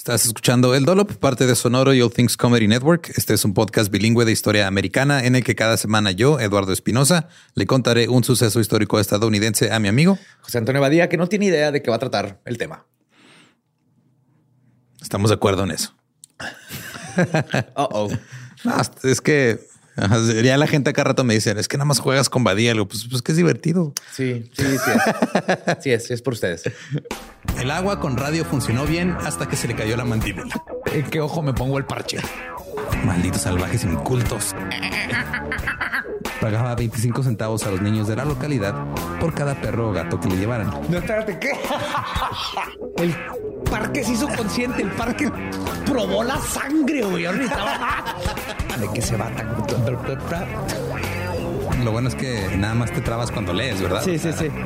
Estás escuchando El Dolop, parte de Sonoro y All Things Comedy Network. Este es un podcast bilingüe de historia americana en el que cada semana yo, Eduardo Espinosa, le contaré un suceso histórico estadounidense a mi amigo José Antonio Badía, que no tiene idea de qué va a tratar el tema. Estamos de acuerdo en eso. Uh oh. No, es que ajá, ya la gente acá rato me dicen, es que nada más juegas con Badía. Digo, pues, pues que es divertido. Sí, sí, sí. Es. Sí, es, sí es por ustedes. El agua con radio funcionó bien hasta que se le cayó la mandíbula. ¿En qué ojo me pongo el parche? Malditos salvajes incultos. Pagaba 25 centavos a los niños de la localidad por cada perro o gato que le llevaran. No, espérate, ¿qué? El parque se hizo consciente, el parque probó la sangre, güey. Ahorita de que se va tan. Lo bueno es que nada más te trabas cuando lees, ¿verdad? Sí, sí, sí. —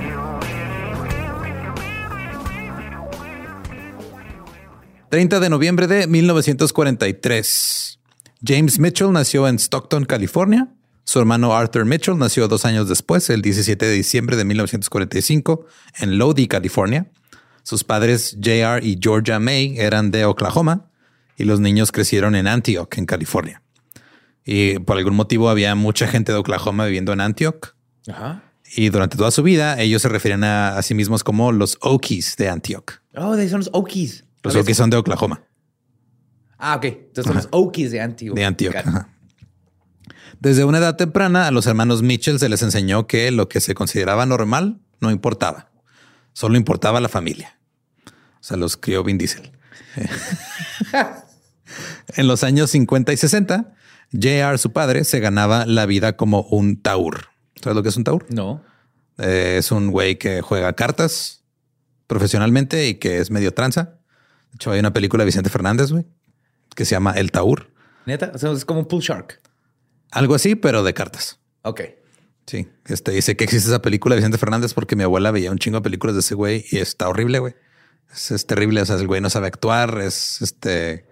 30 de noviembre de 1943. James Mitchell nació en Stockton, California. Su hermano Arthur Mitchell nació dos años después, el 17 de diciembre de 1945, en Lodi, California. Sus padres, JR y Georgia May, eran de Oklahoma y los niños crecieron en Antioch, en California. Y por algún motivo había mucha gente de Oklahoma viviendo en Antioch. Ajá. Y durante toda su vida, ellos se referían a, a sí mismos como los Okies de Antioch. Oh, de son los Okies. Los Okies son de Oklahoma. Ah, ok. Entonces son los Okies de Antioch. de Antioch. Ajá. Desde una edad temprana, a los hermanos Mitchell se les enseñó que lo que se consideraba normal no importaba. Solo importaba la familia. O sea, los crió Vin Diesel. en los años 50 y 60, JR, su padre, se ganaba la vida como un taur. ¿Sabes lo que es un taur? No. Eh, es un güey que juega cartas profesionalmente y que es medio tranza. De hecho, hay una película de Vicente Fernández, güey, que se llama El Taur. Neta. O sea, es como un pool shark. Algo así, pero de cartas. Ok. Sí, este dice que existe esa película de Vicente Fernández porque mi abuela veía un chingo de películas de ese güey y está horrible, güey. Es, es terrible. O sea, el güey no sabe actuar. Es este,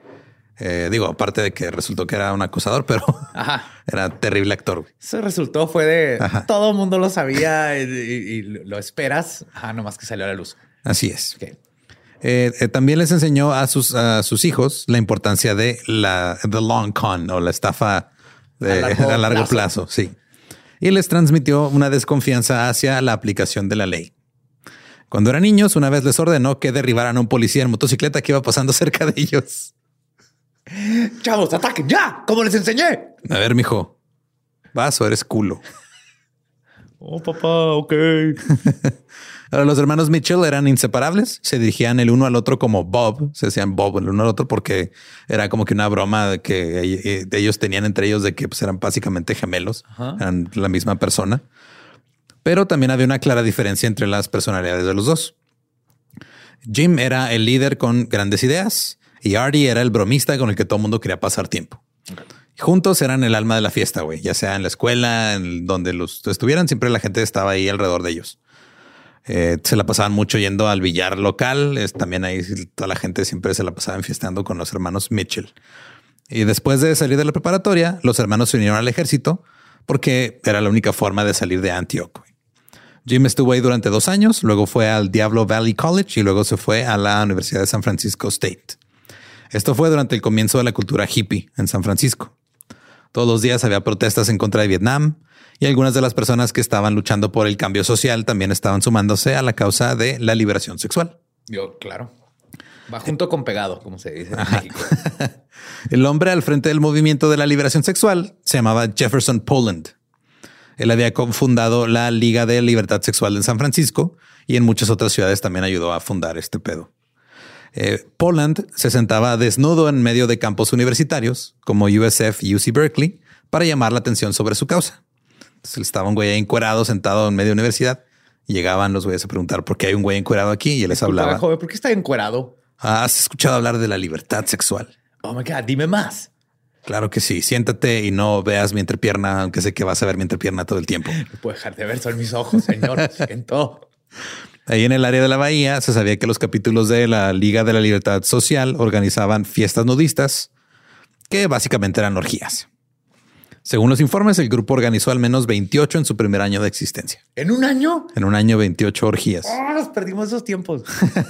eh, digo, aparte de que resultó que era un acosador, pero Ajá. era terrible actor. güey. Eso resultó fue de Ajá. todo el mundo lo sabía y, y- y lo esperas. Ajá, nomás que salió a la luz. Así es. Ok. Eh, eh, también les enseñó a sus, a sus hijos la importancia de la the long con o la estafa de- A largo a largo plazo. plazo, sí. Y les transmitió una desconfianza hacia la aplicación de la ley. Cuando eran niños, una vez les ordenó que derribaran a un policía en motocicleta que iba pasando cerca de ellos. Chavos, ataquen ya, como les enseñé. A ver, mijo, vas o eres culo. Oh, papá, ok. Ahora, los hermanos Mitchell eran inseparables, se dirigían el uno al otro como Bob, se decían Bob el uno al otro porque era como que una broma que eh, ellos tenían entre ellos de que pues, eran básicamente gemelos, Ajá. eran la misma persona. Pero también había una clara diferencia entre las personalidades de los dos. Jim era el líder con grandes ideas y Artie era el bromista con el que todo el mundo quería pasar tiempo. Juntos eran el alma de la fiesta, güey, ya sea en la escuela, en donde los estuvieran, siempre la gente estaba ahí alrededor de ellos. Eh, se la pasaban mucho yendo al billar local. Es, también ahí toda la gente siempre se la pasaba enfiestando con los hermanos Mitchell. Y después de salir de la preparatoria, los hermanos se unieron al ejército porque era la única forma de salir de Antioch. Jim estuvo ahí durante dos años, luego fue al Diablo Valley College y luego se fue a la Universidad de San Francisco State. Esto fue durante el comienzo de la cultura hippie en San Francisco. Todos los días había protestas en contra de Vietnam y algunas de las personas que estaban luchando por el cambio social también estaban sumándose a la causa de la liberación sexual. Yo, claro. Va junto con pegado, como se dice en México. El hombre al frente del movimiento de la liberación sexual se llamaba Jefferson Poland. Él había fundado la Liga de Libertad Sexual en San Francisco y en muchas otras ciudades también ayudó a fundar este pedo. Eh, Poland se sentaba desnudo en medio de campos universitarios como USF y UC Berkeley para llamar la atención sobre su causa. Entonces estaba un güey ahí encuerado sentado en medio de universidad y llegaban los güeyes a preguntar por qué hay un güey encuerado aquí y él les hablaba. joven, ¿por qué está encuerado? "Ah, ¿Has escuchado hablar de la libertad sexual? Oh my God, dime más. Claro que sí. Siéntate y no veas mi entrepierna, aunque sé que vas a ver mi entrepierna todo el tiempo. No puedo dejar de ver, son mis ojos, señor. Siento. Ahí en el área de la bahía se sabía que los capítulos de la Liga de la Libertad Social organizaban fiestas nudistas, que básicamente eran orgías. Según los informes, el grupo organizó al menos 28 en su primer año de existencia. ¿En un año? En un año, 28 orgías. Oh, nos perdimos esos tiempos.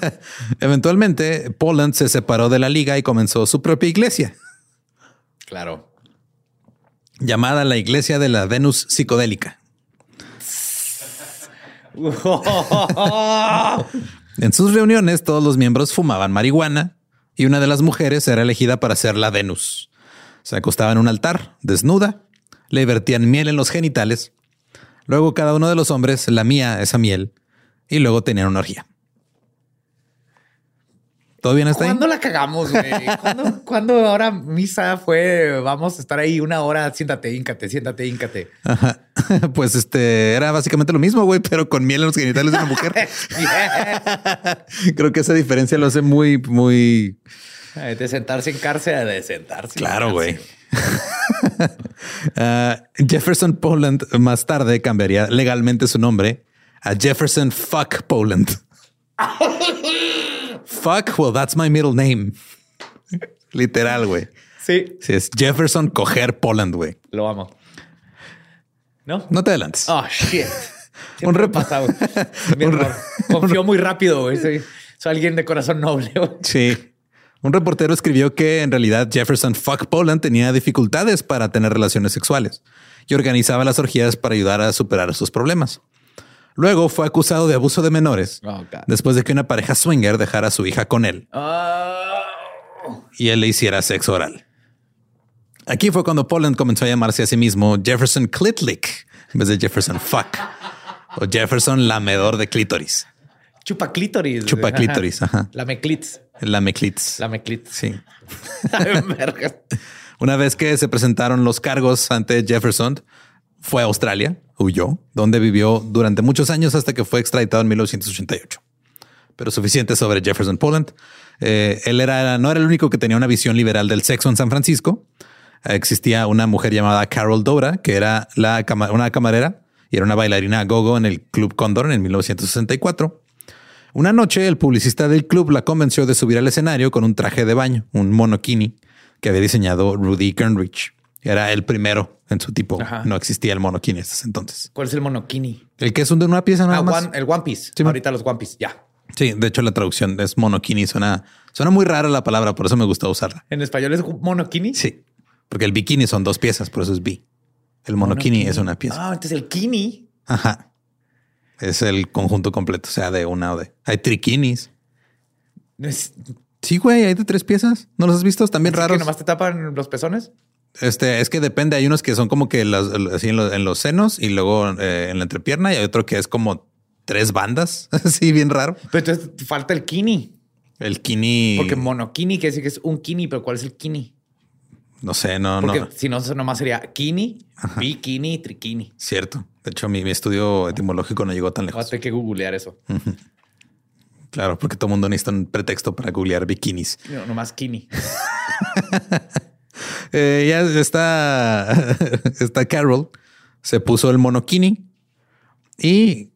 Eventualmente, Poland se separó de la liga y comenzó su propia iglesia, Claro. llamada la Iglesia de la Venus Psicodélica. En sus reuniones, todos los miembros fumaban marihuana y una de las mujeres era elegida para ser la Venus. Se acostaba en un altar, desnuda, le vertían miel en los genitales. Luego cada uno de los hombres lamía esa miel y luego tenían una orgía. ¿Todo bien hasta ahí? ¿Cuándo la cagamos, güey? ¿Cuándo, cuándo ahora misa fue? Vamos a estar ahí una hora. Siéntate, híncate, siéntate, híncate. Ajá. Pues este era básicamente lo mismo, güey, pero con miel en los genitales de una mujer. Creo que esa diferencia lo hace muy, muy De sentarse en cárcel a de sentarse. en Claro, güey. Ah, Jefferson Poland más tarde cambiaría legalmente su nombre a Jefferson Fuck Poland. Fuck, well, that's my middle name. Literal, güey. Sí, Si es Jefferson Coger Poland, güey. lo amo. ¿No? No te adelantes. Oh, shit. Un Un repa- repasado. Error. Confió muy rápido, güey. Soy, soy alguien de corazón noble, güey. Sí. Un reportero escribió que en realidad Jefferson Fuck Poland tenía dificultades para tener relaciones sexuales y organizaba las orgías para ayudar a superar sus problemas. Luego fue acusado de abuso de menores Oh, después de que una pareja swinger dejara a su hija con él Oh. y él le hiciera sexo oral. Aquí fue cuando Poland comenzó a llamarse a sí mismo Jefferson Clitlick en vez de Jefferson Fuck o Jefferson Lamedor de clítoris. Chupa clítoris. Chupa clítoris, ajá. Lame clits. Lame clits. Lame clits. Sí. Una vez que se presentaron los cargos ante Jefferson, fue a Australia, huyó, donde vivió durante muchos años hasta que fue extraditado en 1988. Pero suficiente sobre Jefferson Poland. Eh, él era, no era el único que tenía una visión liberal del sexo en San Francisco. Eh, existía una mujer llamada Carol Dora, que era la cama- una camarera y era una bailarina gogo en el Club Condor en 1964. Una noche, el publicista del club la convenció de subir al escenario con un traje de baño, un monokini que había diseñado Rudy Kernrich. Era el primero en su tipo. Ajá. No existía el monokini hasta ese entonces. ¿Cuál es el monokini? El que es un de una pieza nada Ah, más. one- el One Piece. Sí, Ahorita los One Piece. Ya. Sí, de hecho la traducción es monokini. Suena, suena muy rara la palabra, por eso me gusta usarla. En español es monokini. Sí. Porque el bikini son dos piezas, por eso es bi. El monokini es una pieza. Ah, entonces el kini. Ajá. Es el conjunto completo, o sea, de una o de. Hay triquinis. Es, Sí, güey, hay de tres piezas. ¿No los has visto? Bien ¿es que raros. nomás te tapan los pezones. Este, es que depende. Hay unos que son como que las, así en, los, en los senos y luego eh, en la entrepierna y hay otro que es como tres bandas. Así, bien raro. Pero entonces falta el kini. El kini. Porque monokini quiere decir que es un kini, pero ¿cuál es el kini? no sé, no, Porque no. si no, nomás sería kini, bikini, trikini. Cierto. De hecho, mi, mi estudio etimológico no llegó tan lejos. tener que googlear eso. Claro, porque todo el mundo necesita un pretexto para googlear bikinis. No, nomás kini. Eh, ya está, está Carol. Se puso el monokini y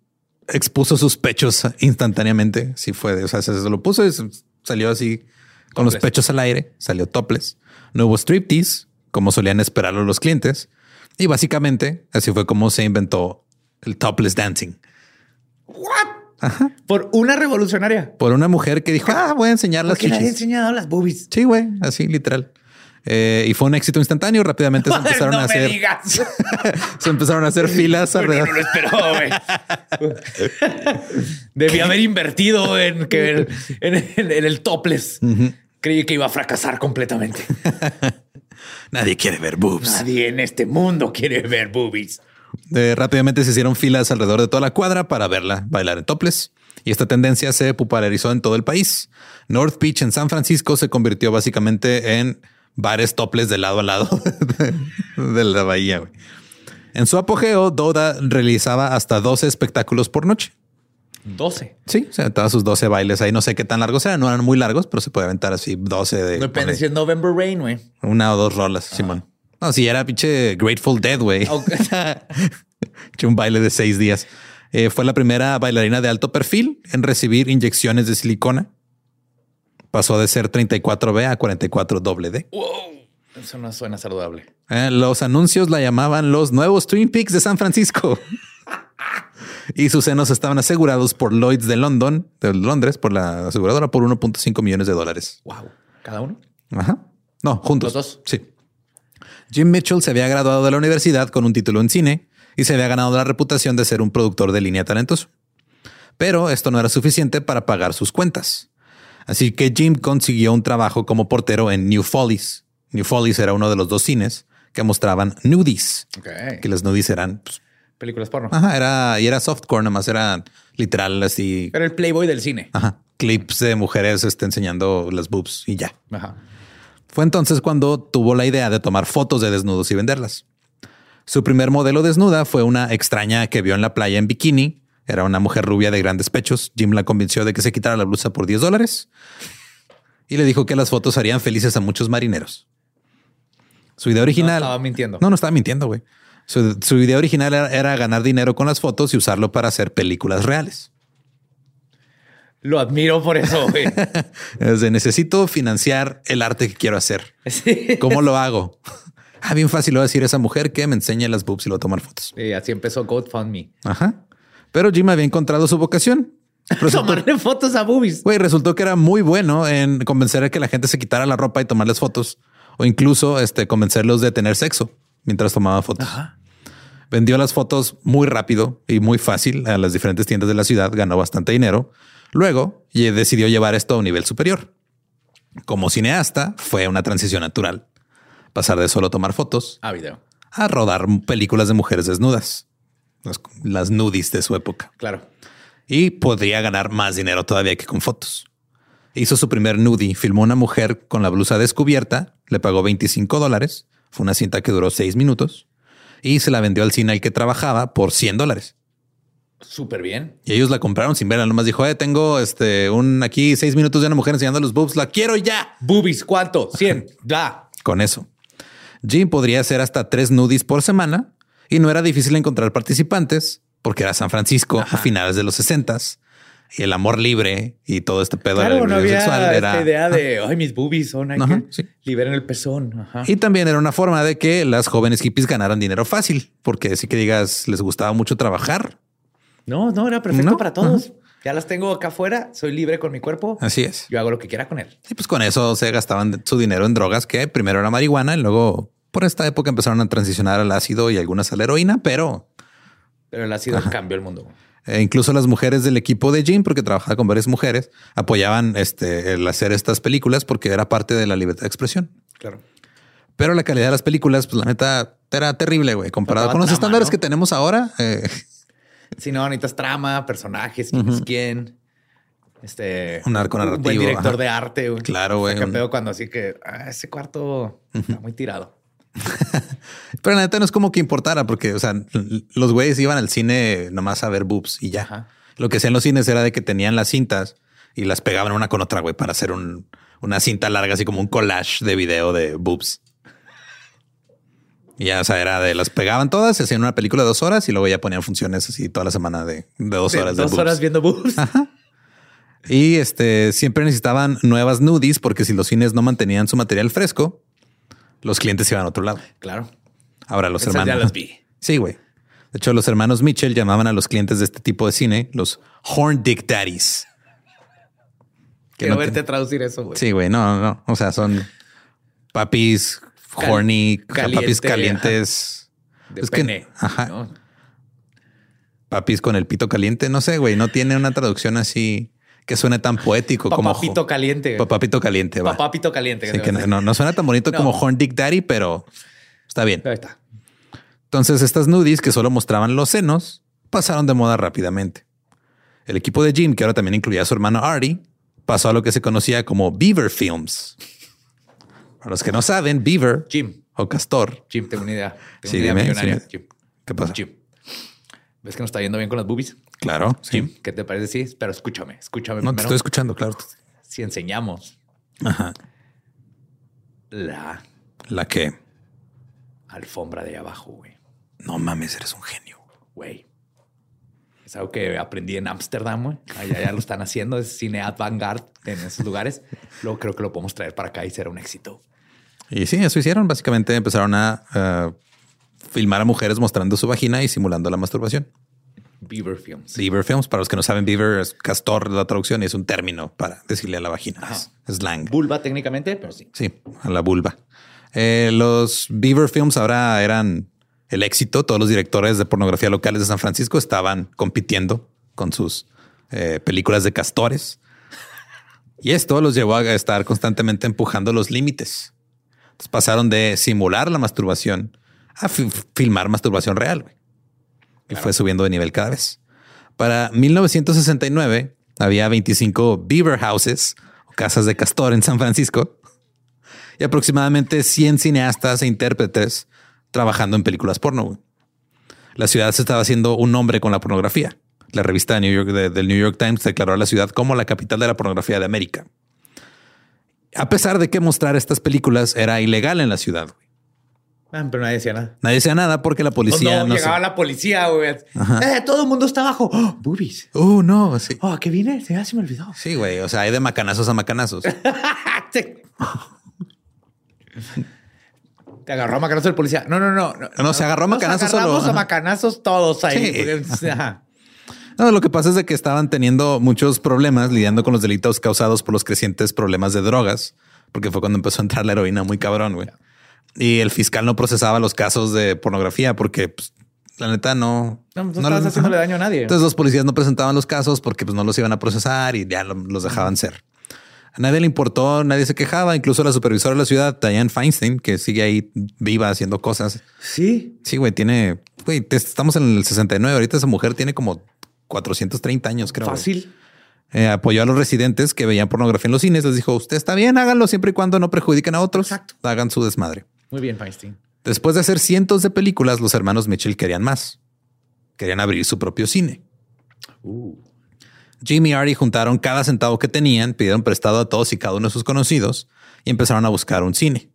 expuso sus pechos instantáneamente. Sí fue, o sea, se, lo puso y salió así con los pechos al aire, salió topless. No hubo striptease, como solían esperarlo los clientes. Y básicamente así fue como se inventó el topless dancing. Por una revolucionaria. Por una mujer que dijo, ah, voy a enseñar las chichis. enseñado las boobies. Sí, güey, así literal. Eh, y fue un éxito instantáneo. Rápidamente se empezaron no a me hacer, digas. se empezaron a hacer filas No, alrededor. no lo esperó, güey. Debí haber invertido en, que en, en- en el topless. Creí que iba a fracasar completamente. Nadie quiere ver boobs. Nadie en este mundo quiere ver boobies. Eh, rápidamente se hicieron filas alrededor de toda la cuadra para verla bailar en topless. Y esta tendencia se popularizó en todo el país. North Beach en San Francisco se convirtió básicamente en bares topless de lado a lado de la bahía. güey. En su apogeo, Doda realizaba hasta 12 espectáculos por noche. 12. Sí, se aventaba sus 12 bailes ahí. No sé qué tan largos eran, no eran muy largos, pero se puede aventar así 12 de Depende si es November Rain, güey. una o dos rolas, Simón. No, si era pinche Grateful Dead, güey. Ok. Hecho un baile de seis días. Eh, fue la primera bailarina de alto perfil en recibir inyecciones de silicona. Pasó de ser 34B a 44D. Wow. Eso no suena saludable. Eh, los anuncios la llamaban los nuevos Twin Peaks de San Francisco. y sus senos estaban asegurados por Lloyds de London, de Londres, por la aseguradora, por 1.5 millones de dólares. Wow. ¿Cada uno? Ajá. No, juntos. ¿Los dos? Sí. Jim Mitchell se había graduado de la universidad con un título en cine y se había ganado la reputación de ser un productor de línea talentoso. Pero esto no era suficiente para pagar sus cuentas. Así que Jim consiguió un trabajo como portero en New Follies. New Follies era uno de los dos cines que mostraban nudies, Ok. que los nudies eran, pues, Películas porno. ajá, era, y era softcore, nada más era literal así, Era el Playboy del cine. ajá, clips de mujeres este, enseñando las boobs y ya. Ajá. Fue entonces cuando tuvo la idea de tomar fotos de desnudos y venderlas. Su primer modelo desnuda fue una extraña que vio en la playa en bikini. Era una mujer rubia de grandes pechos. Jim la convenció de que se quitara la blusa por 10 dólares y le dijo que las fotos harían felices a muchos marineros. Su idea original. estaba mintiendo. No, no estaba mintiendo, güey. Su, su idea original era, era ganar dinero con las fotos y usarlo para hacer películas reales. Lo admiro por eso, güey. Necesito financiar el arte que quiero hacer. Sí. ¿Cómo lo hago? Ah, bien fácil lo va a decir a esa mujer que me enseñe las boobs y lo tomar fotos. Y así empezó GoFundMe. Ajá. Pero Jim había encontrado su vocación. Resultó, Tomarle fotos a boobies. güey, resultó que era muy bueno en convencer a que la gente se quitara la ropa y tomarles fotos o incluso este, convencerlos de tener sexo mientras tomaba fotos. Vendió las fotos muy rápido y muy fácil a las diferentes tiendas de la ciudad, ganó bastante dinero. Luego decidió llevar esto a un nivel superior. Como cineasta, fue una transición natural. Pasar de solo tomar fotos Ah, video. a rodar películas de mujeres desnudas, las, las nudis de su época. Claro. Y podría ganar más dinero todavía que con fotos. Hizo su primer nudie, filmó una mujer con la blusa descubierta, le pagó 25 dólares, fue una cinta que duró seis minutos, y se la vendió al cine al que trabajaba por 100 dólares. Súper bien. Y ellos la compraron sin verla, nomás dijo, eh, tengo este, un aquí seis minutos de una mujer enseñando los boobs, la quiero ya. Boobies, ¿cuánto? 100. Ya. Con eso. Jim podría hacer hasta tres nudies por semana y no era difícil encontrar participantes porque era San Francisco a finales de los 60 y el amor libre y todo este pedo Claro, del no había sexual esta era. idea de, ay, mis boobies son, hay Ajá, que sí. liberen el pezón. Ajá. Y también era una forma de que las jóvenes hippies ganaran dinero fácil, porque sí que digas, les gustaba mucho trabajar. No, no, era perfecto No, para todos. Ya las tengo acá afuera, soy libre con mi cuerpo. Así es. Yo hago lo que quiera con él. Y pues con eso se gastaban su dinero en drogas que primero era marihuana y luego por esta época empezaron a transicionar al ácido y algunas a la heroína, pero Pero el ácido cambió el mundo. Eh, incluso las mujeres del equipo de Jim, porque trabajaba con varias mujeres, apoyaban este, el hacer estas películas porque era parte de la libertad de expresión. Claro. Pero la calidad de las películas, pues la neta, era terrible, güey. Comparado con los trama, estándares ¿no? que tenemos ahora, eh, Si no, necesitas trama, personajes, quién es quién. Este. Un arco buen narrativo, director ajá. de arte. güey. Claro, güey, un- cuando así que ah, ese cuarto está muy tirado. pero la neta no es como que importara, porque, o sea, los güeyes iban al cine nomás a ver boobs y ya. Ajá. Lo que hacían los cines era de que tenían las cintas y las pegaban una con otra, güey, para hacer un- una cinta larga, así como un collage de video de boobs. Y ya, o sea, era de las pegaban todas, se hacían una película de dos horas y luego ya ponían funciones así toda la semana de, de dos horas. de dos boobs. horas viendo boobs. Y este siempre necesitaban nuevas nudies porque si los cines no mantenían su material fresco, los clientes iban a otro lado. Claro. Ahora los Esas hermanos. ya las vi. Sí, güey. De hecho, los hermanos Mitchell llamaban a los clientes de este tipo de cine los Horn Dick Daddies. Quiero no verte te- traducir eso, güey. Sí, güey. No, no. O sea, son papis Cal- horny, caliente, papis calientes, De Es que- ajá. ¿no? papis con el pito caliente. No sé, güey. No tiene una traducción así que suene tan poético como Papapito caliente. Papapito caliente. Papapito caliente. Sí, que no, no- no suena tan bonito No. como Horn Dick Daddy, pero está bien. Ahí está. Entonces, estas nudies que solo mostraban los senos pasaron de moda rápidamente. El equipo de Jim, que ahora también incluía a su hermano Artie, pasó a lo que se conocía como Beaver Films. Para los que no saben, Beaver Jim. o Castor. Jim, tengo una idea. Tengo Sí, una idea dime, millonaria. sí. Jim. ¿Qué pasa? Jim. ¿Ves que nos está yendo bien con las boobies? Claro. sí. Jim, ¿qué te parece? Sí, pero escúchame, escúchame No te estoy escuchando, claro. Si enseñamos Ajá. la La que alfombra de abajo, güey. no mames, eres un genio. Güey. Es algo que aprendí en Ámsterdam, güey. Allá ya lo están haciendo. Es cine avant-garde en esos lugares. Luego creo que lo podemos traer para acá y será un éxito. Y sí, eso hicieron. Básicamente empezaron a filmar a mujeres mostrando su vagina y simulando la masturbación. Beaver Films. Beaver Films, para los que no saben, Beaver es castor la traducción y es un término para decirle a la vagina. Es slang. Vulva técnicamente, pero sí. Sí, a la vulva. Eh, los Beaver Films ahora eran el éxito. Todos los directores de pornografía locales de San Francisco estaban compitiendo con sus eh, películas de castores. Y esto los llevó a estar constantemente empujando los límites. Entonces pasaron de simular la masturbación a fi- filmar masturbación real. Y fue subiendo de nivel cada vez. Para 1969 había 25 Beaver Houses o casas de castor en San Francisco y aproximadamente 100 cineastas e intérpretes trabajando en películas porno. La ciudad se estaba haciendo un nombre con la pornografía. La revista New York, de- del New York Times declaró a la ciudad como la capital de la pornografía de América. A pesar de que mostrar estas películas era ilegal en la ciudad. güey. Ah, pero nadie decía nada. Nadie decía nada porque la policía no, no, llegaba se- la policía, güey. Eh, todo el mundo está abajo. ¡Oh, boobies. Uh, no, sí. Oh, ¿qué viene? Ya se me olvidó. Sí, güey. O sea, hay de macanazos a macanazos. Te, agarró a macanazos el policía. No, no, no. No, se agarró a macanazos solo. a macanazos todos ahí. Sí. Ajá. No, lo que pasa es de que estaban teniendo muchos problemas lidiando con los delitos causados por los crecientes problemas de drogas, porque fue cuando empezó a entrar la heroína muy cabrón, güey. Y el fiscal no procesaba los casos de pornografía porque pues, la neta no. No, no, estabas le- haciéndole daño a nadie. Entonces los policías no presentaban los casos porque pues, no los iban a procesar y ya lo- los dejaban ser. A nadie le importó, nadie se quejaba, incluso la supervisora de la ciudad, Diane Feinstein, que sigue ahí viva haciendo cosas. sí. Sí, güey, tiene, güey, te- estamos en el 69, ahorita esa mujer tiene como 430 años, creo. Fácil. Eh, apoyó a los residentes que veían pornografía en los cines, les dijo, usted está bien, háganlo siempre y cuando no perjudiquen a otros, Exacto. hagan su desmadre. Muy bien, Feinstein. Después de hacer cientos de películas, los hermanos Mitchell querían más. Querían abrir su propio cine. Uh. Jimmy y Artie juntaron cada centavo que tenían, pidieron prestado a todos y cada uno de sus conocidos y empezaron a buscar un cine.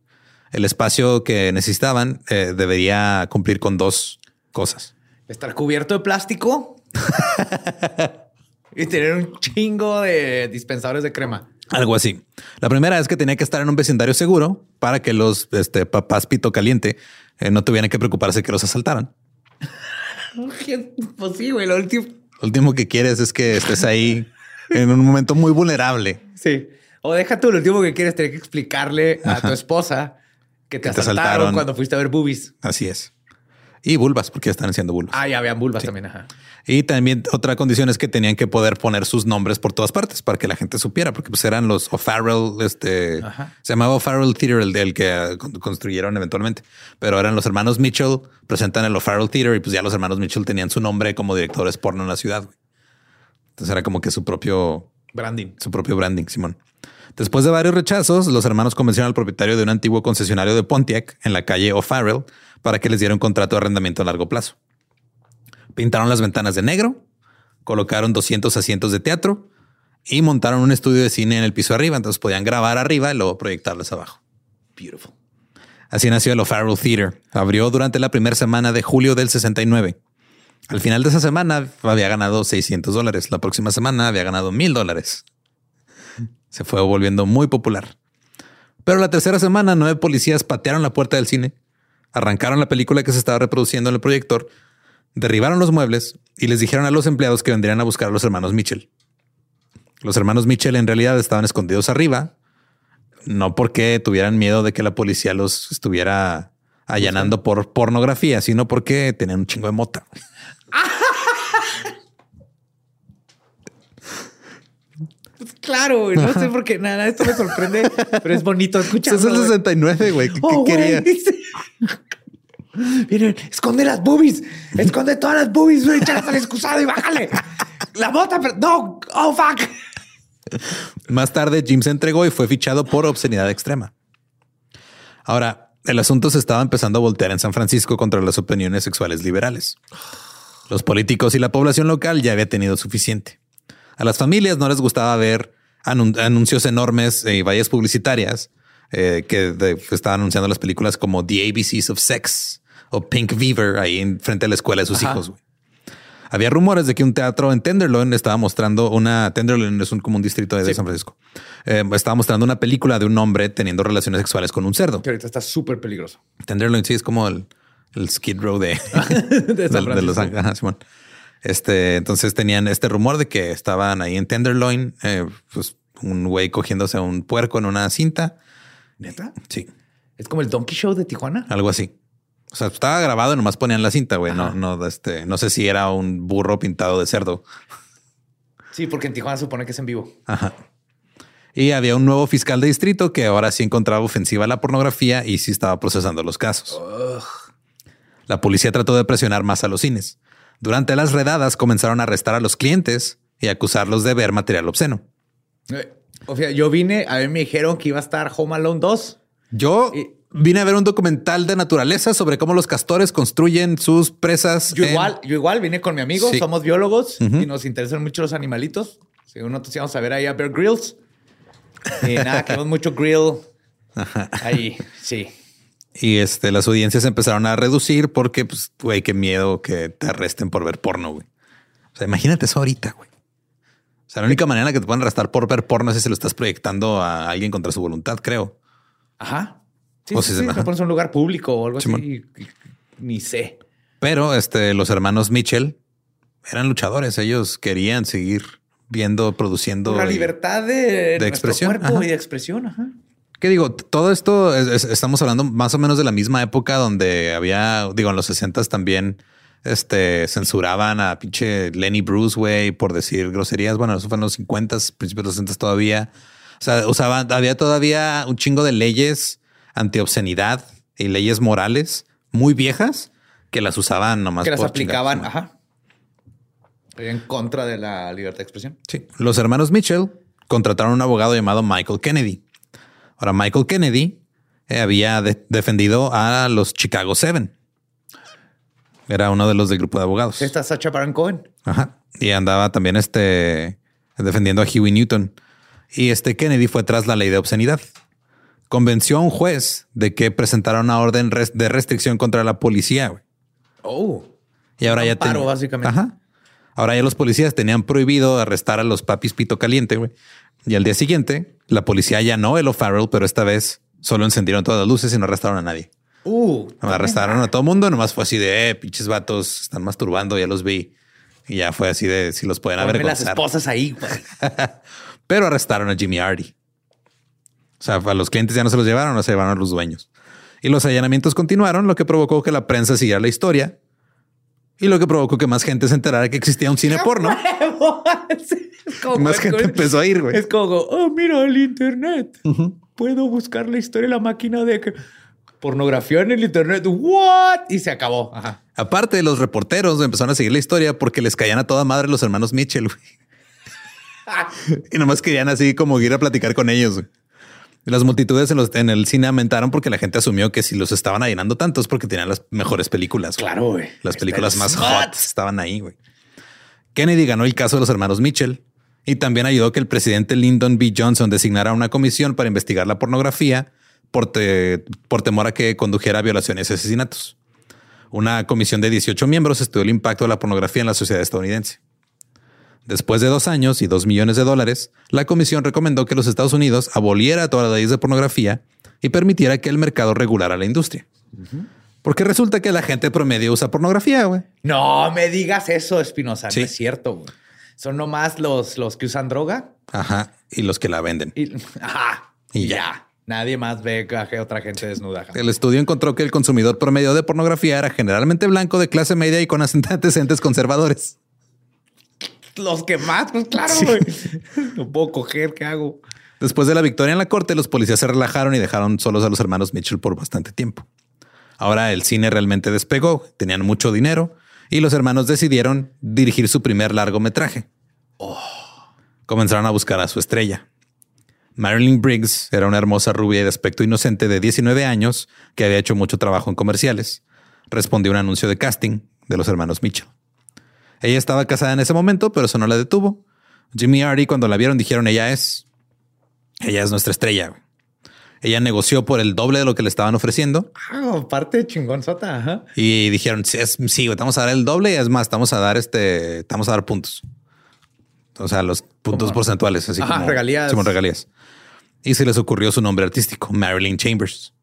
El espacio que necesitaban eh, debería cumplir con dos cosas. Estar cubierto de plástico y tener un chingo de dispensadores de crema. Algo así. La primera es que tenía que estar en un vecindario seguro para que los este, papás pito caliente eh, no tuvieran que preocuparse que los asaltaran. Pues sí, güey. Lo último. Lo último que quieres es que estés ahí en un momento muy vulnerable. Sí. O deja tú, lo último que quieres tener que explicarle a tu esposa Que te, Que te asaltaron, cuando fuiste a ver boobies. Así es. Y vulvas, porque ya están haciendo vulvas. Ah, ya habían vulvas también. Ajá. Y también otra condición es que tenían que poder poner sus nombres por todas partes para que la gente supiera, porque pues eran los O'Farrell, este Ajá. se llamaba O'Farrell Theater, el del que con- construyeron eventualmente, pero eran los hermanos Mitchell, presentan el O'Farrell Theater y pues ya los hermanos Mitchell tenían su nombre como directores porno en la ciudad. güey. Entonces era como que su propio Branding. su propio branding, Simón. Después de varios rechazos, los hermanos convencieron al propietario de un antiguo concesionario de Pontiac en la calle O'Farrell para que les diera un contrato de arrendamiento a largo plazo. Pintaron las ventanas de negro, colocaron 200 asientos de teatro y montaron un estudio de cine en el piso arriba. Entonces podían grabar arriba y luego proyectarlas abajo. Beautiful. Así nació el O'Farrell Theater. Abrió durante la primera semana de julio del 69. Al final de esa semana había ganado 600 dólares. La próxima semana había ganado mil dólares. Se fue volviendo muy popular. Pero la tercera semana, nueve policías patearon la puerta del cine, arrancaron la película que se estaba reproduciendo en el proyector, derribaron los muebles y les dijeron a los empleados que vendrían a buscar a los hermanos Mitchell. Los hermanos Mitchell en realidad estaban escondidos arriba, no porque tuvieran miedo de que la policía los estuviera allanando por pornografía, sino porque tenían un chingo de mota. Claro. No sé por qué nada, esto me sorprende, pero es bonito escucharlo. es el güey. 69, güey. ¿Qué, Oh, qué. esconde las boobies. Esconde todas las boobies, güey. Al excusado y bájale. La bota, pero no. Oh, fuck. Más tarde, Jim se entregó y fue fichado por obscenidad extrema. Ahora, el asunto se estaba empezando a voltear en San Francisco contra las opiniones sexuales liberales. Los políticos y la población local ya había tenido suficiente. A las familias no les gustaba ver anun- anuncios enormes y vallas publicitarias eh, que estaban anunciando las películas como The ABCs of Sex o Pink Fever ahí en frente a la escuela de sus Ajá. hijos. güey. Había rumores de que un teatro en Tenderloin estaba mostrando una Tenderloin es un como un distrito de, de. San Francisco. Eh, estaba mostrando una película de un hombre teniendo relaciones sexuales con un cerdo. Que ahorita está súper peligroso. Tenderloin sí es como el, el Skid Row de, De de, San de Los. Ángeles. Ajá, Simón. Este, entonces tenían este rumor de que estaban ahí en Tenderloin, eh, pues un güey cogiéndose a un puerco en una cinta. ¿Neta? Sí, Es como el Donkey Show de Tijuana. algo así. O sea, estaba grabado y nomás ponían la cinta, güey. No, no, este, no sé si era un burro pintado de cerdo. Sí, porque en Tijuana se supone que es en vivo. Ajá. Y había un nuevo fiscal de distrito que ahora sí encontraba ofensiva la pornografía y sí estaba procesando los casos. La policía trató de presionar más a los cines. Durante las redadas comenzaron a arrestar a los clientes y acusarlos de ver material obsceno. Eh, O sea, yo vine, a ver, me dijeron que iba a estar Home Alone 2. Yo Y- vine a ver un documental de naturaleza sobre cómo los castores construyen sus presas. Yo en- igual, yo igual vine con mi amigo, Sí. somos biólogos y nos interesan mucho los animalitos. Según nosotros íbamos a ver ahí a Bear Grylls. Y nada, queremos mucho grill. Ahí, sí. Y este, las audiencias empezaron a reducir porque, pues, güey, qué miedo que te arresten por ver porno, güey. O sea, imagínate eso ahorita, güey. O sea, la única manera que te pueden arrestar por ver porno es si se lo estás proyectando a alguien contra su voluntad, creo. Ajá. Sí, O sí, si sí, pones en un lugar público o algo así. y- y- Ni sé. Pero este, los hermanos Mitchell eran luchadores. Ellos querían seguir viendo, produciendo. La libertad de, nuestro expresión, cuerpo ajá. y de expresión. Ajá. ¿Qué digo? Todo esto es- es- estamos hablando más o menos de la misma época donde había, digo, en los 60 también este, censuraban a pinche Lenny Bruce, güey, por decir groserías. Bueno, eso fue en los 50, principios de los 60 todavía. O sea, usaban, había todavía un chingo de leyes antiobscenidad y leyes morales muy viejas que las usaban nomás Que las por aplicaban. Ajá. En contra de la libertad de expresión. Sí. Los hermanos Mitchell contrataron un abogado llamado Michael Kennedy. Ahora, Michael Kennedy eh, había de- defendido a los Chicago Seven. Era uno de los del grupo de abogados. Esta Sacha Baron Cohen. Ajá. Y andaba también este, defendiendo a Huey Newton. Y este Kennedy fue tras la ley de obscenidad. Convenció a un juez de que presentara una orden de restricción contra la policía. güey. Oh. Y ahora ya amparo, ten- básicamente. Ajá. Ahora ya los policías tenían prohibido arrestar a los papis pito caliente, güey. Y al día siguiente, la policía allanó el O'Farrell, pero esta vez solo encendieron todas las luces y no arrestaron a nadie. Uh. Arrestaron a todo mundo, nomás fue así de, eh, pinches vatos, están masturbando, ya los vi. Y ya fue así de, si los pueden Ponme las avergonzar. esposas ahí. güey. Pero arrestaron a Jimmy Hardy. O sea, a los clientes ya no se los llevaron, no se llevaron a los dueños. Y los allanamientos continuaron, lo que provocó que la prensa siguiera la historia y lo que provocó que más gente se enterara que existía un cine porno. Como, Más gente empezó a ir, güey. Es como, oh, mira el internet. Puedo buscar la historia de la máquina de pornografía en el internet. What? Y se acabó. Ajá. Aparte, los reporteros empezaron a seguir la historia porque les caían a toda madre los hermanos Mitchell. güey. y nomás querían así como ir a platicar con ellos. güey. Las multitudes en, los- en el cine aumentaron porque la gente asumió que si los estaban llenando tantos porque tenían las mejores películas. Claro, güey. Las películas más hot estaban ahí. güey. Kennedy ganó el caso de los hermanos Mitchell y también ayudó que el presidente Lyndon B. Johnson designara una comisión para investigar la pornografía por, te- por temor a que condujera a violaciones y asesinatos. Una comisión de 18 miembros estudió el impacto de la pornografía en la sociedad estadounidense. Después de dos años y dos millones de dólares, la comisión recomendó que los Estados Unidos aboliera todas las leyes de pornografía y permitiera que el mercado regulara la industria. Porque resulta que la gente promedio usa pornografía, güey. No me digas eso, Espinosa. Sí. No es cierto. güey. Son nomás los, los que usan droga Ajá. Y los que la venden. y, ajá, Y ya. ya. Nadie más ve a otra gente desnuda. El estudio encontró que el consumidor promedio de pornografía era generalmente blanco de clase media y con antecedentes conservadores. Los que más, pues claro, güey. No puedo coger, ¿qué hago? Después de la victoria en la corte, los policías se relajaron y dejaron solos a los hermanos Mitchell por bastante tiempo. Ahora el cine realmente despegó, tenían mucho dinero y los hermanos decidieron dirigir su primer largometraje. Comenzaron a buscar a su estrella. Marilyn Briggs era una hermosa rubia de aspecto inocente de 19 años que había hecho mucho trabajo en comerciales. Respondió a un anuncio de casting de los hermanos Mitchell. Ella estaba casada en ese momento, pero eso no la detuvo. Jimmy y Artie, cuando la vieron, dijeron ella es. Ella es nuestra estrella. güey". Ella negoció por el doble de lo que le estaban ofreciendo Ah, parte chingón sota. Ajá. y dijeron sí, es- sí, vamos a dar el doble y es más, te vamos a dar este, te vamos a dar puntos. O sea, los puntos porcentuales, así Ajá, como regalías. Simón, regalías. Y se les ocurrió su nombre artístico, Marilyn Chambers.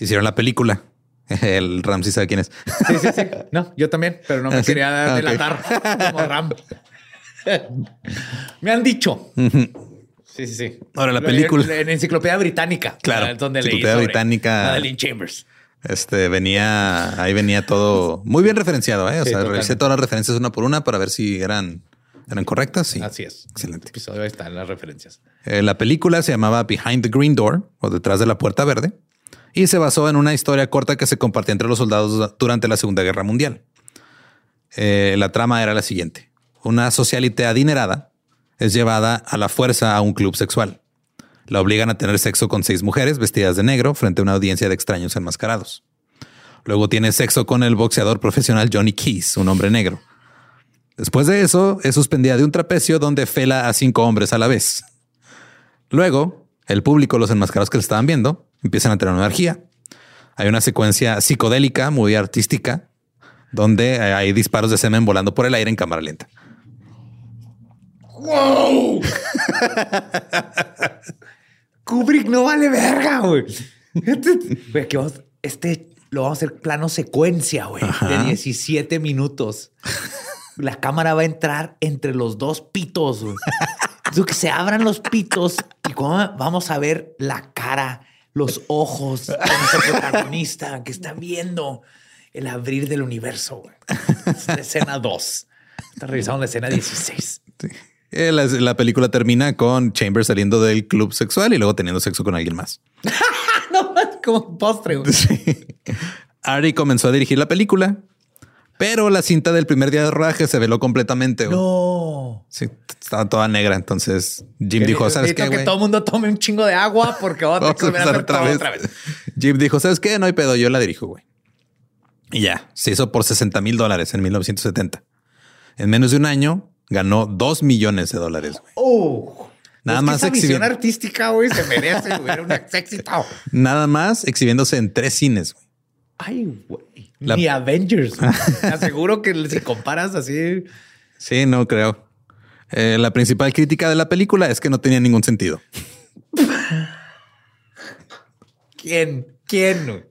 Hicieron la película. El Ramsey sabe quién es. Sí, sí, sí. No, yo también, pero no me ¿Ah, sí? quería Ah, delatar como Ram. me han dicho. Sí, sí, sí. Ahora, la película. En, Enciclopedia Británica. Claro, eh, leí Enciclopedia sobre Británica. Madeline Chambers. Este venía, ahí venía todo muy bien referenciado. ¿eh? O Sí, sea, totalmente. revisé todas las referencias una por una para ver si eran, eran correctas. Sí. Así es. Excelente. El episodio ahí está en las referencias. Eh, la película se llamaba Behind the Green Door o Detrás de la Puerta Verde y se basó en una historia corta que se compartía entre los soldados durante la Segunda Guerra Mundial. Eh, la trama era la siguiente. Una socialite adinerada es llevada a la fuerza a un club sexual. La obligan a tener sexo con seis mujeres vestidas de negro frente a una audiencia de extraños enmascarados. Luego tiene sexo con el boxeador profesional Johnny Keys, un hombre negro. Después de eso, es suspendida de un trapecio donde fela a cinco hombres a la vez. Luego, el público, los enmascarados que le estaban viendo, empiezan a tener una energía. Hay una secuencia psicodélica muy artística donde eh, hay disparos de semen volando por el aire en cámara lenta. Kubrick no vale verga, güey. Este, güey, que vamos- este lo vamos a hacer plano secuencia, güey, de 17 minutos. La cámara va a entrar entre los dos pitos, güey. Que se abran los pitos y cómo vamos a ver la cara, los ojos de nuestro protagonista que está viendo el abrir del universo. Es la escena 2. Está revisando la escena 16. Eh, La, la película termina con Chambers saliendo del club sexual y luego teniendo sexo con alguien más. No, como postre, güey. Ari comenzó a dirigir la película, pero la cinta del primer día de rodaje se veló completamente. güey. No. Sí, estaba toda negra. Entonces Jim dijo, ¿sabes qué, que güey? todo el mundo tome un chingo de agua porque vamos a tener que volver a hacer otra todo vez. otra vez. Jim dijo, ¿sabes qué? No hay pedo, yo la dirijo, güey. Y ya, se hizo por 60 mil dólares en 1970. En menos de un año ganó 2 millones de dólares. güey. Oh. Nada que más esa exhibiendo- artística, güey, se merece, güey. Un éxito. Nada más exhibiéndose en tres cines. güey. Ay, güey. La- Ni Avengers. Te aseguro que si comparas así. Sí, no creo. Eh, la principal crítica de la película es que no tenía ningún sentido. ¿Quién? ¿Quién? güey?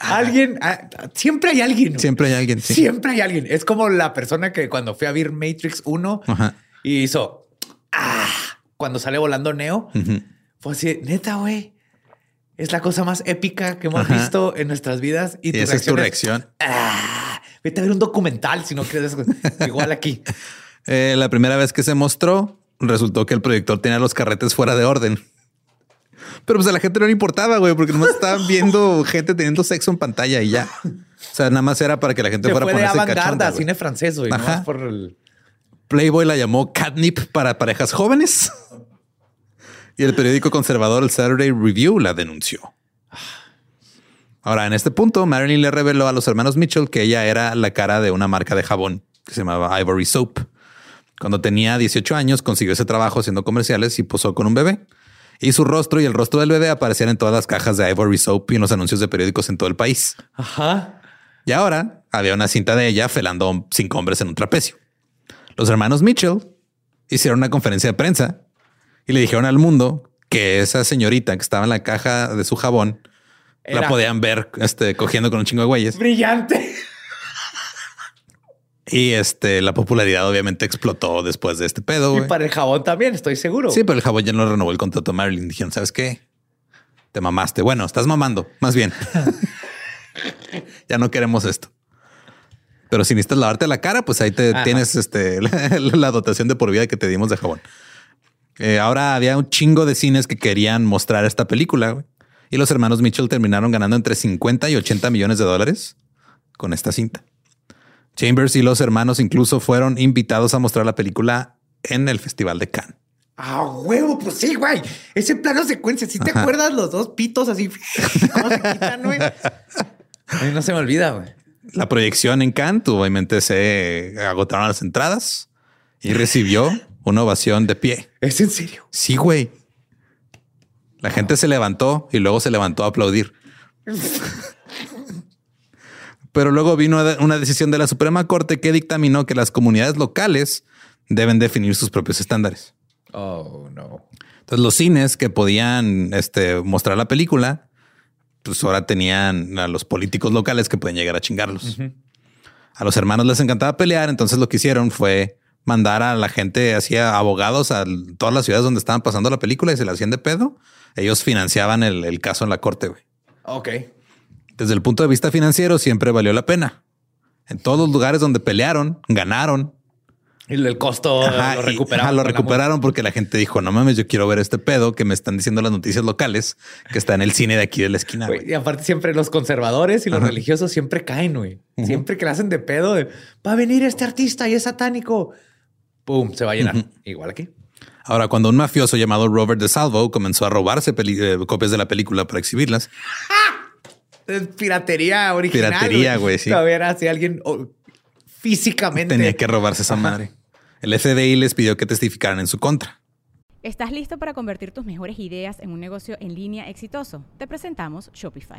Alguien. ah, siempre hay alguien. Siempre hay alguien. sí. Siempre hay alguien. Es como la persona que cuando fui a ver Matrix 1 Ajá. y hizo. Ah, cuando sale volando Neo. Ujú. Fue así, neta, güey. Es la cosa más épica que hemos Ajá. visto en nuestras vidas. Y, Y tu esa es tu reacción. "Ah, vete a ver un documental si no crees eso. Igual aquí. Eh, la primera vez que se mostró, resultó que el proyector tenía los carretes fuera de orden. Pero pues a la gente no le importaba, güey, porque nomás estaban viendo gente teniendo sexo en pantalla y ya. O sea, nada más era para que la gente Se fuera a ponerse cachonda, cine francés, güey. Por el... Playboy la llamó catnip para parejas jóvenes. Y el periódico conservador, el Saturday Review, la denunció. Ahora, en este punto, Marilyn le reveló a los hermanos Mitchell que ella era la cara de una marca de jabón que se llamaba Ivory Soap. Cuando tenía 18 años, consiguió ese trabajo haciendo comerciales y posó con un bebé. Y su rostro y el rostro del bebé aparecían en todas las cajas de Ivory Soap y en los anuncios de periódicos en todo el país. Ajá. Y ahora había una cinta de ella felando cinco hombres en un trapecio. Los hermanos Mitchell hicieron una conferencia de prensa y le dijeron al mundo que esa señorita que estaba en la caja de su jabón la podían ver este, cogiendo con un chingo de güeyes. Brillante. Y este, la popularidad obviamente explotó después de este pedo. Y para el jabón también, estoy seguro. Sí, pero el jabón ya no renovó el contrato a Marilyn. Dijeron, ¿sabes qué? Te mamaste. Bueno, estás mamando, más bien. ya no queremos esto. Pero si necesitas lavarte la cara, pues ahí te Ajá. tienes este, la, la dotación de por vida que te dimos de jabón. Eh, ahora había un chingo de cines que querían mostrar esta película güey. y los hermanos Mitchell terminaron ganando entre 50 y 80 millones de dólares con esta cinta. Chambers y los hermanos incluso fueron invitados a mostrar la película en el Festival de Cannes. Ah, huevo, pues sí, güey. Ese plano secuencia, si te acuerdas los dos pitos así, cómo se quitan, güey. A mí no se me olvida, güey. La proyección en Cannes, obviamente se agotaron las entradas y recibió una ovación de pie. Es en serio. Sí, güey. La gente se levantó y luego se levantó a aplaudir. Pero luego vino una decisión de la Suprema Corte que dictaminó que las comunidades locales deben definir sus propios estándares. Oh, no. Entonces los cines que podían este, mostrar la película, pues ahora tenían a los políticos locales que pueden llegar a chingarlos. A los hermanos les encantaba pelear, entonces lo que hicieron fue mandar a la gente, hacía abogados a todas las ciudades donde estaban pasando la película y se la hacían de pedo. Ellos financiaban el, el caso en la corte. güey. Ok. Desde el punto de vista financiero siempre valió la pena. En todos los lugares donde pelearon, ganaron. Y el costo Ajá, lo y- recuperaron. ajá, lo recuperaron porque la gente dijo, no mames, yo quiero ver este pedo que me están diciendo las noticias locales que está en el cine de aquí de la esquina. Y aparte siempre los conservadores y los religiosos siempre caen, güey. Siempre que le hacen de pedo, de, va a venir este artista y es satánico. Pum, se va a llenar. Igual aquí. Ahora, cuando un mafioso llamado Robert DeSalvo comenzó a robarse eh, copias de la película para exhibirlas, Es piratería original. Piratería, güey, sí. A ver, si alguien oh, físicamente tenía que robarse esa madre. El FBI les pidió que testificaran en su contra. ¿Estás listo para convertir tus mejores ideas en un negocio en línea exitoso? Te presentamos Shopify.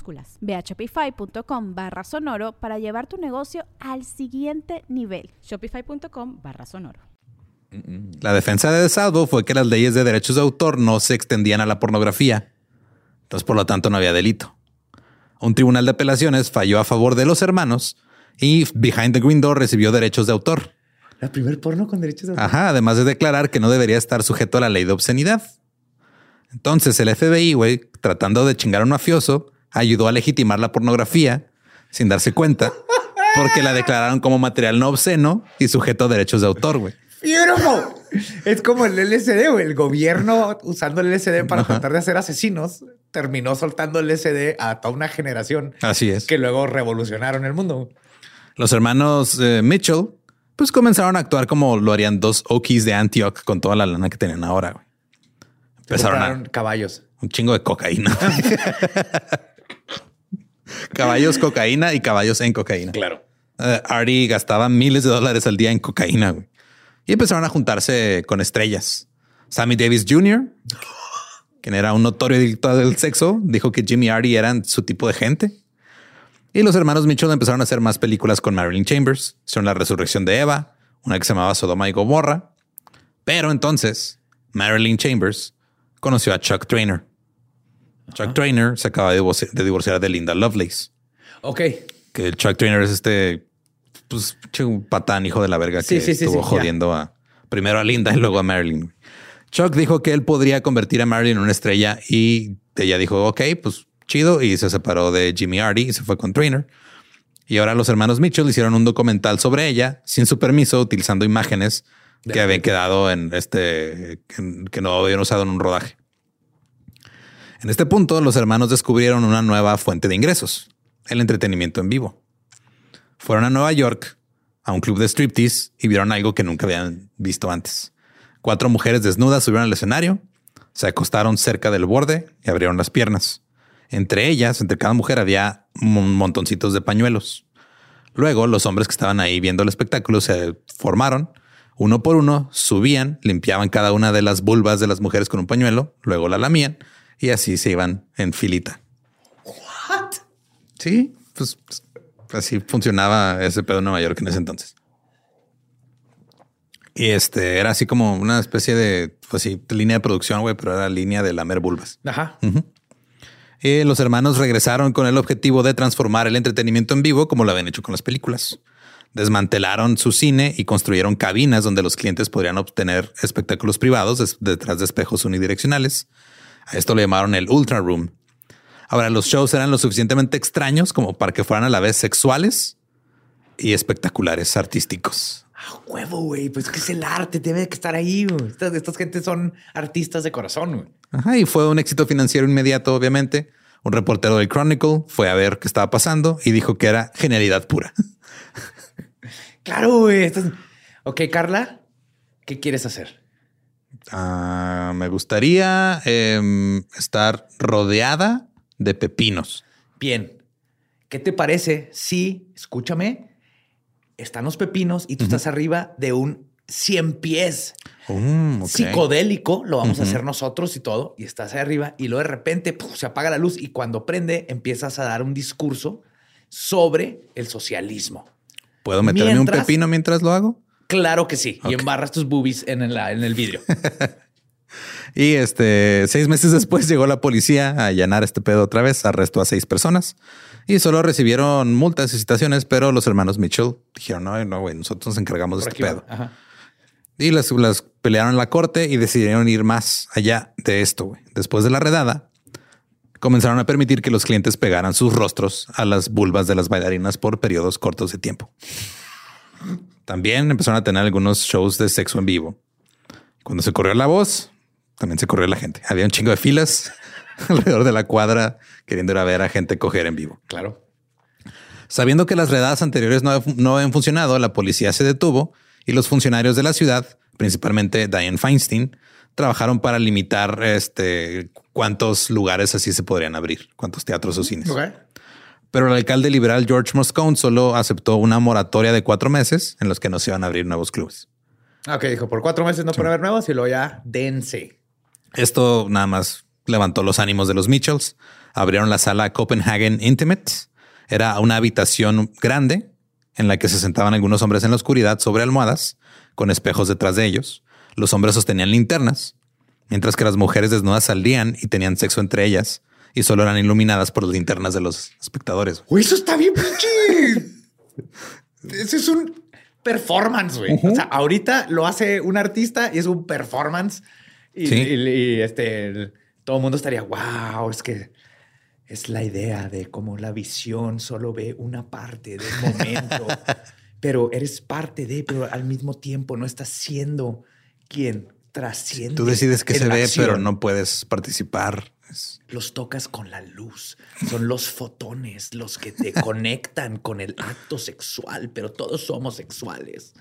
Ve a shopify.com barra sonoro para llevar tu negocio al siguiente nivel. Shopify.com barra sonoro. La defensa de DeSalvo fue que las leyes de derechos de autor no se extendían a la pornografía. Entonces, por lo tanto, no había delito. Un tribunal de apelaciones falló a favor de los hermanos y Behind the Green Door recibió derechos de autor. La primer porno con derechos de autor. Ajá, además de declarar que no debería estar sujeto a la ley de obscenidad. Entonces el FBI, güey, tratando de chingar a un mafioso, ayudó a legitimar la pornografía sin darse cuenta porque la declararon como material no obsceno y sujeto a derechos de autor, güey. Beautiful. Es como el LSD, güey. El gobierno usando el LSD para tratar de hacer asesinos terminó soltando el LSD a toda una generación Así es. que luego revolucionaron el mundo. Los hermanos eh, Mitchell, pues comenzaron a actuar como lo harían dos Okies de Antioch con toda la lana que tenían ahora. güey. Empezaron a- caballos. Un chingo de cocaína. caballos, cocaína y caballos en cocaína. Claro. Artie gastaba miles de dólares al día en cocaína güey. y empezaron a juntarse con estrellas. Sammy Davis Jr., quien era un notorio adicto del sexo, dijo que Jimmy y Artie eran su tipo de gente. Y los hermanos Mitchell empezaron a hacer más películas con Marilyn Chambers. Hicieron La Resurrección de Eva, una que se llamaba Sodoma y Gomorra. Pero entonces Marilyn Chambers conoció a Chuck Trainer. Chuck Trainer se acaba de, divorci- de divorciar de Linda Lovelace Ok. que el Chuck Trainer es este pues un patán hijo de la verga Sí, que sí, estuvo sí, jodiendo a primero a Linda y luego a Marilyn. Chuck dijo que él podría convertir a Marilyn en una estrella y ella dijo, ok, pues chido y se separó de Jimmy Artie y se fue con Trainer. Y ahora los hermanos Mitchell hicieron un documental sobre ella sin su permiso, utilizando imágenes que habían quedado en este, que no habían usado en un rodaje. En este punto, los hermanos descubrieron una nueva fuente de ingresos, el entretenimiento en vivo. Fueron a Nueva York, a un club de striptease, y vieron algo que nunca habían visto antes. Cuatro mujeres desnudas subieron al escenario, se acostaron cerca del borde y abrieron las piernas. Entre ellas, entre cada mujer, había montoncitos de pañuelos. Luego, los hombres que estaban ahí viendo el espectáculo se formaron. Uno por uno subían, limpiaban cada una de las vulvas de las mujeres con un pañuelo, luego la lamían y así se iban en filita. What? Sí, pues, así funcionaba ese pedo en Nueva York en ese entonces. Y este era así como una especie de, pues sí, línea de producción, güey, pero era línea de lamer vulvas. Ajá. Y los hermanos regresaron con el objetivo de transformar el entretenimiento en vivo como lo habían hecho con las películas. Desmantelaron su cine y construyeron cabinas donde los clientes podrían obtener espectáculos privados detrás de espejos unidireccionales. A esto le llamaron el Ultra Room. Ahora, los shows eran lo suficientemente extraños como para que fueran a la vez sexuales y espectaculares artísticos. Ah, huevo, güey. Pues es que es el arte, debe que estar ahí. Estas, estas gentes son artistas de corazón. güey. Ajá, y fue un éxito financiero inmediato, obviamente. Un reportero del Chronicle fue a ver qué estaba pasando y dijo que era genialidad pura. Claro, güey. Es- Ok, Carla, ¿qué quieres hacer? Ah, me gustaría em, estar rodeada de pepinos. Bien. ¿Qué te parece si, escúchame, están los pepinos y tú estás arriba de un 100 pies Mm, psicodélico? Lo vamos a hacer nosotros y todo. Y estás ahí arriba y luego de repente ¡puf! se apaga la luz y cuando prende empiezas a dar un discurso sobre el socialismo. ¿Puedo meterme un pepino mientras lo hago? Claro que sí. Y embarras tus boobies en el, en el vidrio. Y este seis meses después llegó la policía a allanar este pedo otra vez, arrestó a seis personas y solo recibieron multas y citaciones, pero los hermanos Mitchell dijeron no, no, güey, nosotros nos encargamos de Por este pedo. Ajá. Y las, las pelearon en la corte y decidieron ir más allá de esto. güey. Después de la redada, comenzaron a permitir que los clientes pegaran sus rostros a las vulvas de las bailarinas por periodos cortos de tiempo. También empezaron a tener algunos shows de sexo en vivo. Cuando se corrió la voz, también se corrió la gente. Había un chingo de filas alrededor de la cuadra queriendo ir a ver a gente coger en vivo. Claro. Sabiendo que las redadas anteriores no, no habían funcionado, la policía se detuvo y los funcionarios de la ciudad, principalmente Diane Feinstein, trabajaron para limitar este cuántos lugares así se podrían abrir, cuántos teatros o cines. Pero el alcalde liberal George Moscone solo aceptó una moratoria de cuatro meses en los que no se iban a abrir nuevos clubes. Ah, Ok, dijo por cuatro meses no pueden haber nuevos y luego ya dense. Esto nada más levantó los ánimos de los Mitchells. Abrieron la sala Copenhagen Intimate. Era una habitación grande en la que se sentaban algunos hombres en la oscuridad sobre almohadas con espejos detrás de ellos. Los hombres sostenían linternas, mientras que las mujeres desnudas salían y tenían sexo entre ellas y solo eran iluminadas por las linternas de los espectadores. Güey, eso está bien, pinche. Eso es un performance, güey. O sea, ahorita lo hace un artista y es un performance. Y, Sí. y- y, este, el- todo el mundo estaría, wow, es que es la idea de cómo la visión solo ve una parte del momento, pero eres parte de, pero al mismo tiempo no estás siendo quien trasciende. Tú decides que se ve, pero no puedes participar. Los tocas con la luz. Son los fotones los que te conectan con el acto sexual, pero todos somos sexuales.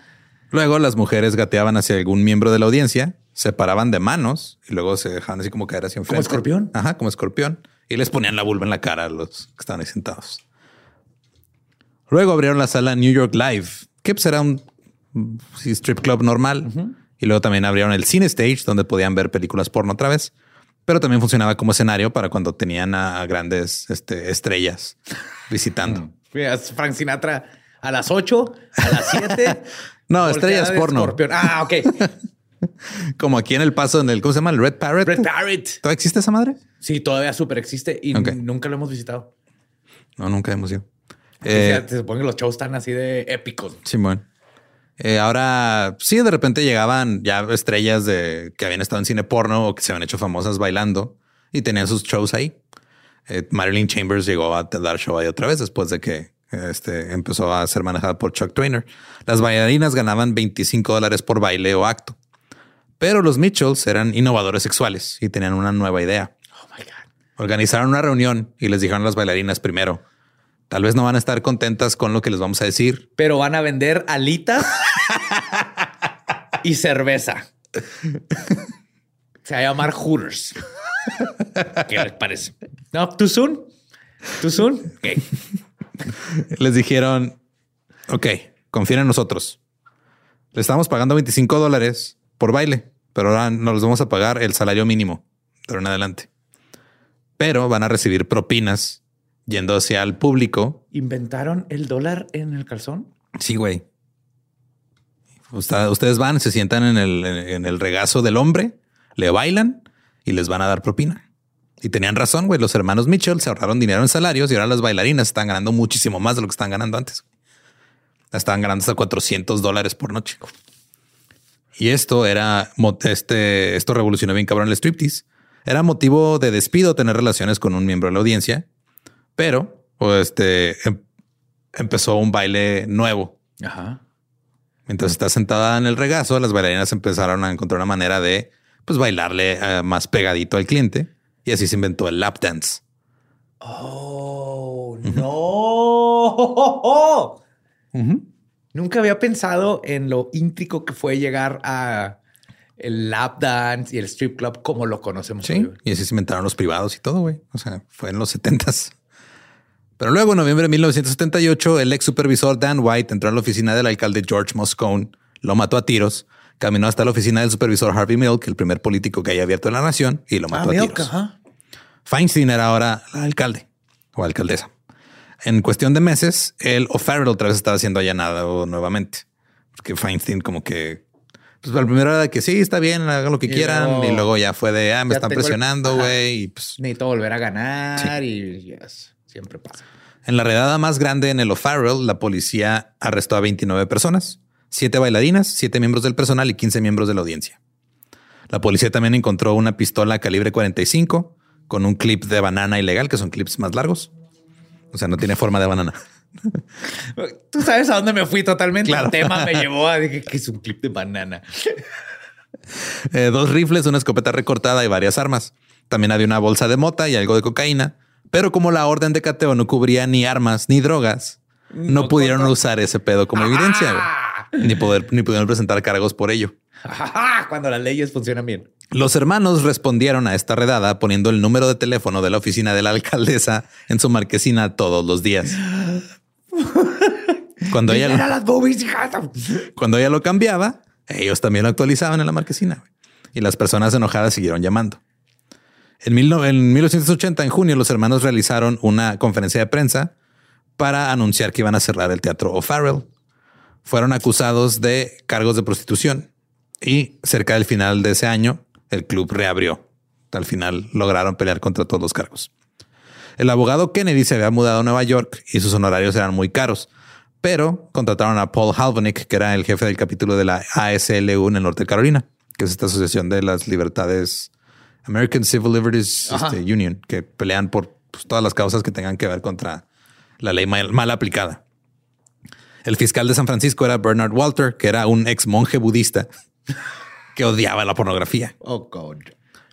Luego las mujeres gateaban hacia algún miembro de la audiencia se paraban de manos y luego se dejaban así como caer hacia enfrente. escorpión? Ajá, como escorpión. Y les ponían la vulva en la cara a los que estaban ahí sentados. Luego abrieron la sala New York Live, que pues era un strip club normal. Y luego también abrieron el Cine Stage, donde podían ver películas porno otra vez. Pero también funcionaba como escenario para cuando tenían a grandes este, estrellas visitando. A Frank Sinatra a las 8, a las 7. No, estrellas porno. Ah, ok. Como aquí en el paso, en el, ¿cómo se llama? El Red Parrot. Red Parrot. ¿Todavía existe esa madre? Sí, todavía súper existe y nunca lo hemos visitado. No, nunca hemos ido. Eh, Eh, se supone que los shows están así de épicos. Simón. Eh, ahora, sí, de repente llegaban ya estrellas de que habían estado en cine porno o que se habían hecho famosas bailando y tenían sus shows ahí. Eh, Marilyn Chambers llegó a dar show ahí otra vez después de que este, empezó a ser manejada por Chuck Trainer. Las bailarinas ganaban 25 dólares por baile o acto. Pero los Mitchells eran innovadores sexuales y tenían una nueva idea. Oh my God. Organizaron una reunión y les dijeron a las bailarinas primero, tal vez no van a estar contentas con lo que les vamos a decir, Pero van a vender alitas y cerveza. Se va a llamar Hooters. ¿Qué les parece? No, too soon. Too soon. Ok. les dijeron, ok, confíen en nosotros. Le estamos pagando 25 dólares por baile, pero ahora nos los vamos a pagar el salario mínimo de ahora en adelante. Pero van a recibir propinas yendo hacia el público. ¿Inventaron el dólar en el calzón? Sí, güey. Ustedes van, se sientan en el, en el regazo del hombre, le bailan y les van a dar propina. Y tenían razón, güey. Los hermanos Mitchell se ahorraron dinero en salarios y ahora las bailarinas están ganando muchísimo más de lo que estaban ganando antes. Estaban ganando hasta 400 dólares por noche. Y esto era, este, esto revolucionó bien cabrón el striptease. Era motivo de despido tener relaciones con un miembro de la audiencia, pero pues, este em- empezó un baile nuevo. Ajá. Mientras está sentada en el regazo, las bailarinas empezaron a encontrar una manera de pues bailarle eh, más pegadito al cliente y así se inventó el lap dance. Oh, no. Nunca había pensado en lo íntrico que fue llegar a el lap dance y el strip club como lo conocemos. Sí, hoy, y así se inventaron los privados y todo, güey. O sea, fue en los setentas. Pero luego, en noviembre de 1978, el ex supervisor Dan White entró a la oficina del alcalde George Moscone, lo mató a tiros, caminó hasta la oficina del supervisor Harvey Milk, el primer político que haya abierto en la nación, y lo Ah, mató a Milk, tiros. ajá. Feinstein era ahora el alcalde o alcaldesa. En cuestión de meses, él O'Farrell otra vez estaba siendo allanado nuevamente. Porque Feinstein como que... Pues al primero era que sí, está bien, hagan lo que Y quieran. luego- y luego ya fue de, ah, me están el- presionando, güey. Y pues Necesito volver a ganar y yes, siempre pasa. en la redada más grande en el O'Farrell, la policía arrestó a 29 personas, siete bailarinas, siete miembros del personal y 15 miembros de la audiencia. La policía también encontró una pistola calibre 45 con un clip de banana ilegal, que son clips más largos. O sea, no tiene forma de banana. Tú sabes a dónde me fui totalmente. Claro. El tema me llevó a dije que es un clip de banana. Eh, dos rifles, una escopeta recortada y varias armas. También había una bolsa de mota y algo de cocaína. Pero como la orden de cateo no cubría ni armas ni drogas, no, No pudieron usar ese pedo como evidencia. güey. Ni poder, ni pudieron presentar cargos por ello. Cuando las leyes funcionan bien. Los hermanos respondieron a esta redada poniendo el número de teléfono de la oficina de la alcaldesa en su marquesina todos los días. Cuando ella, Era las boobies, hija. cuando ella lo cambiaba, ellos también lo actualizaban en la marquesina y las personas enojadas siguieron llamando. En, en 1980, en junio, los hermanos realizaron una conferencia de prensa para anunciar que iban a cerrar el teatro O'Farrell. Fueron acusados de cargos de prostitución y cerca del final de ese año, el club reabrió. Al final lograron pelear contra todos los cargos. El abogado Kennedy se había mudado a Nueva York y sus honorarios eran muy caros, pero contrataron a Paul Halvonick, que era el jefe del capítulo de la ASLU en el norte de Carolina, que es esta asociación de las libertades American Civil Liberties este, Union, que pelean por pues, todas las causas que tengan que ver contra la ley mal, mal aplicada. El fiscal de San Francisco era Bernard Walter, que era un ex monje budista que odiaba la pornografía. Oh, God.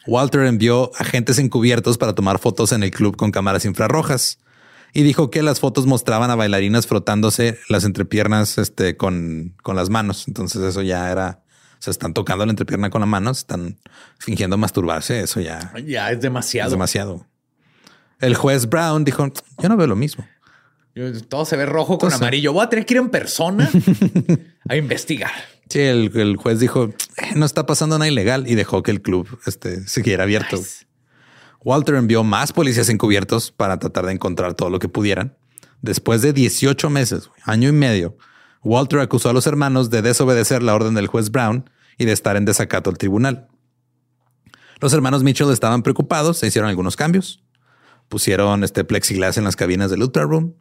Walter envió agentes encubiertos para tomar fotos en el club con cámaras infrarrojas y dijo que las fotos mostraban a bailarinas frotándose las entrepiernas este, con, con las manos. Entonces eso ya era Se están tocando la entrepierna con la mano, se están fingiendo masturbarse. Eso ya Ya es demasiado. es demasiado. El juez Brown dijo, yo no veo lo mismo. Todo se ve rojo con amarillo. Voy a tener que ir en persona a investigar. Sí, el, el juez dijo, "Eh, no está pasando nada ilegal y dejó que el club este, siguiera abierto. Walter envió más policías encubiertos para tratar de encontrar todo lo que pudieran. Después de 18 meses, año y medio, Walter acusó a los hermanos de desobedecer la orden del juez Brown y de estar en desacato al tribunal. Los hermanos Mitchell estaban preocupados, se hicieron algunos cambios. Pusieron este plexiglas en las cabinas del Ultra Room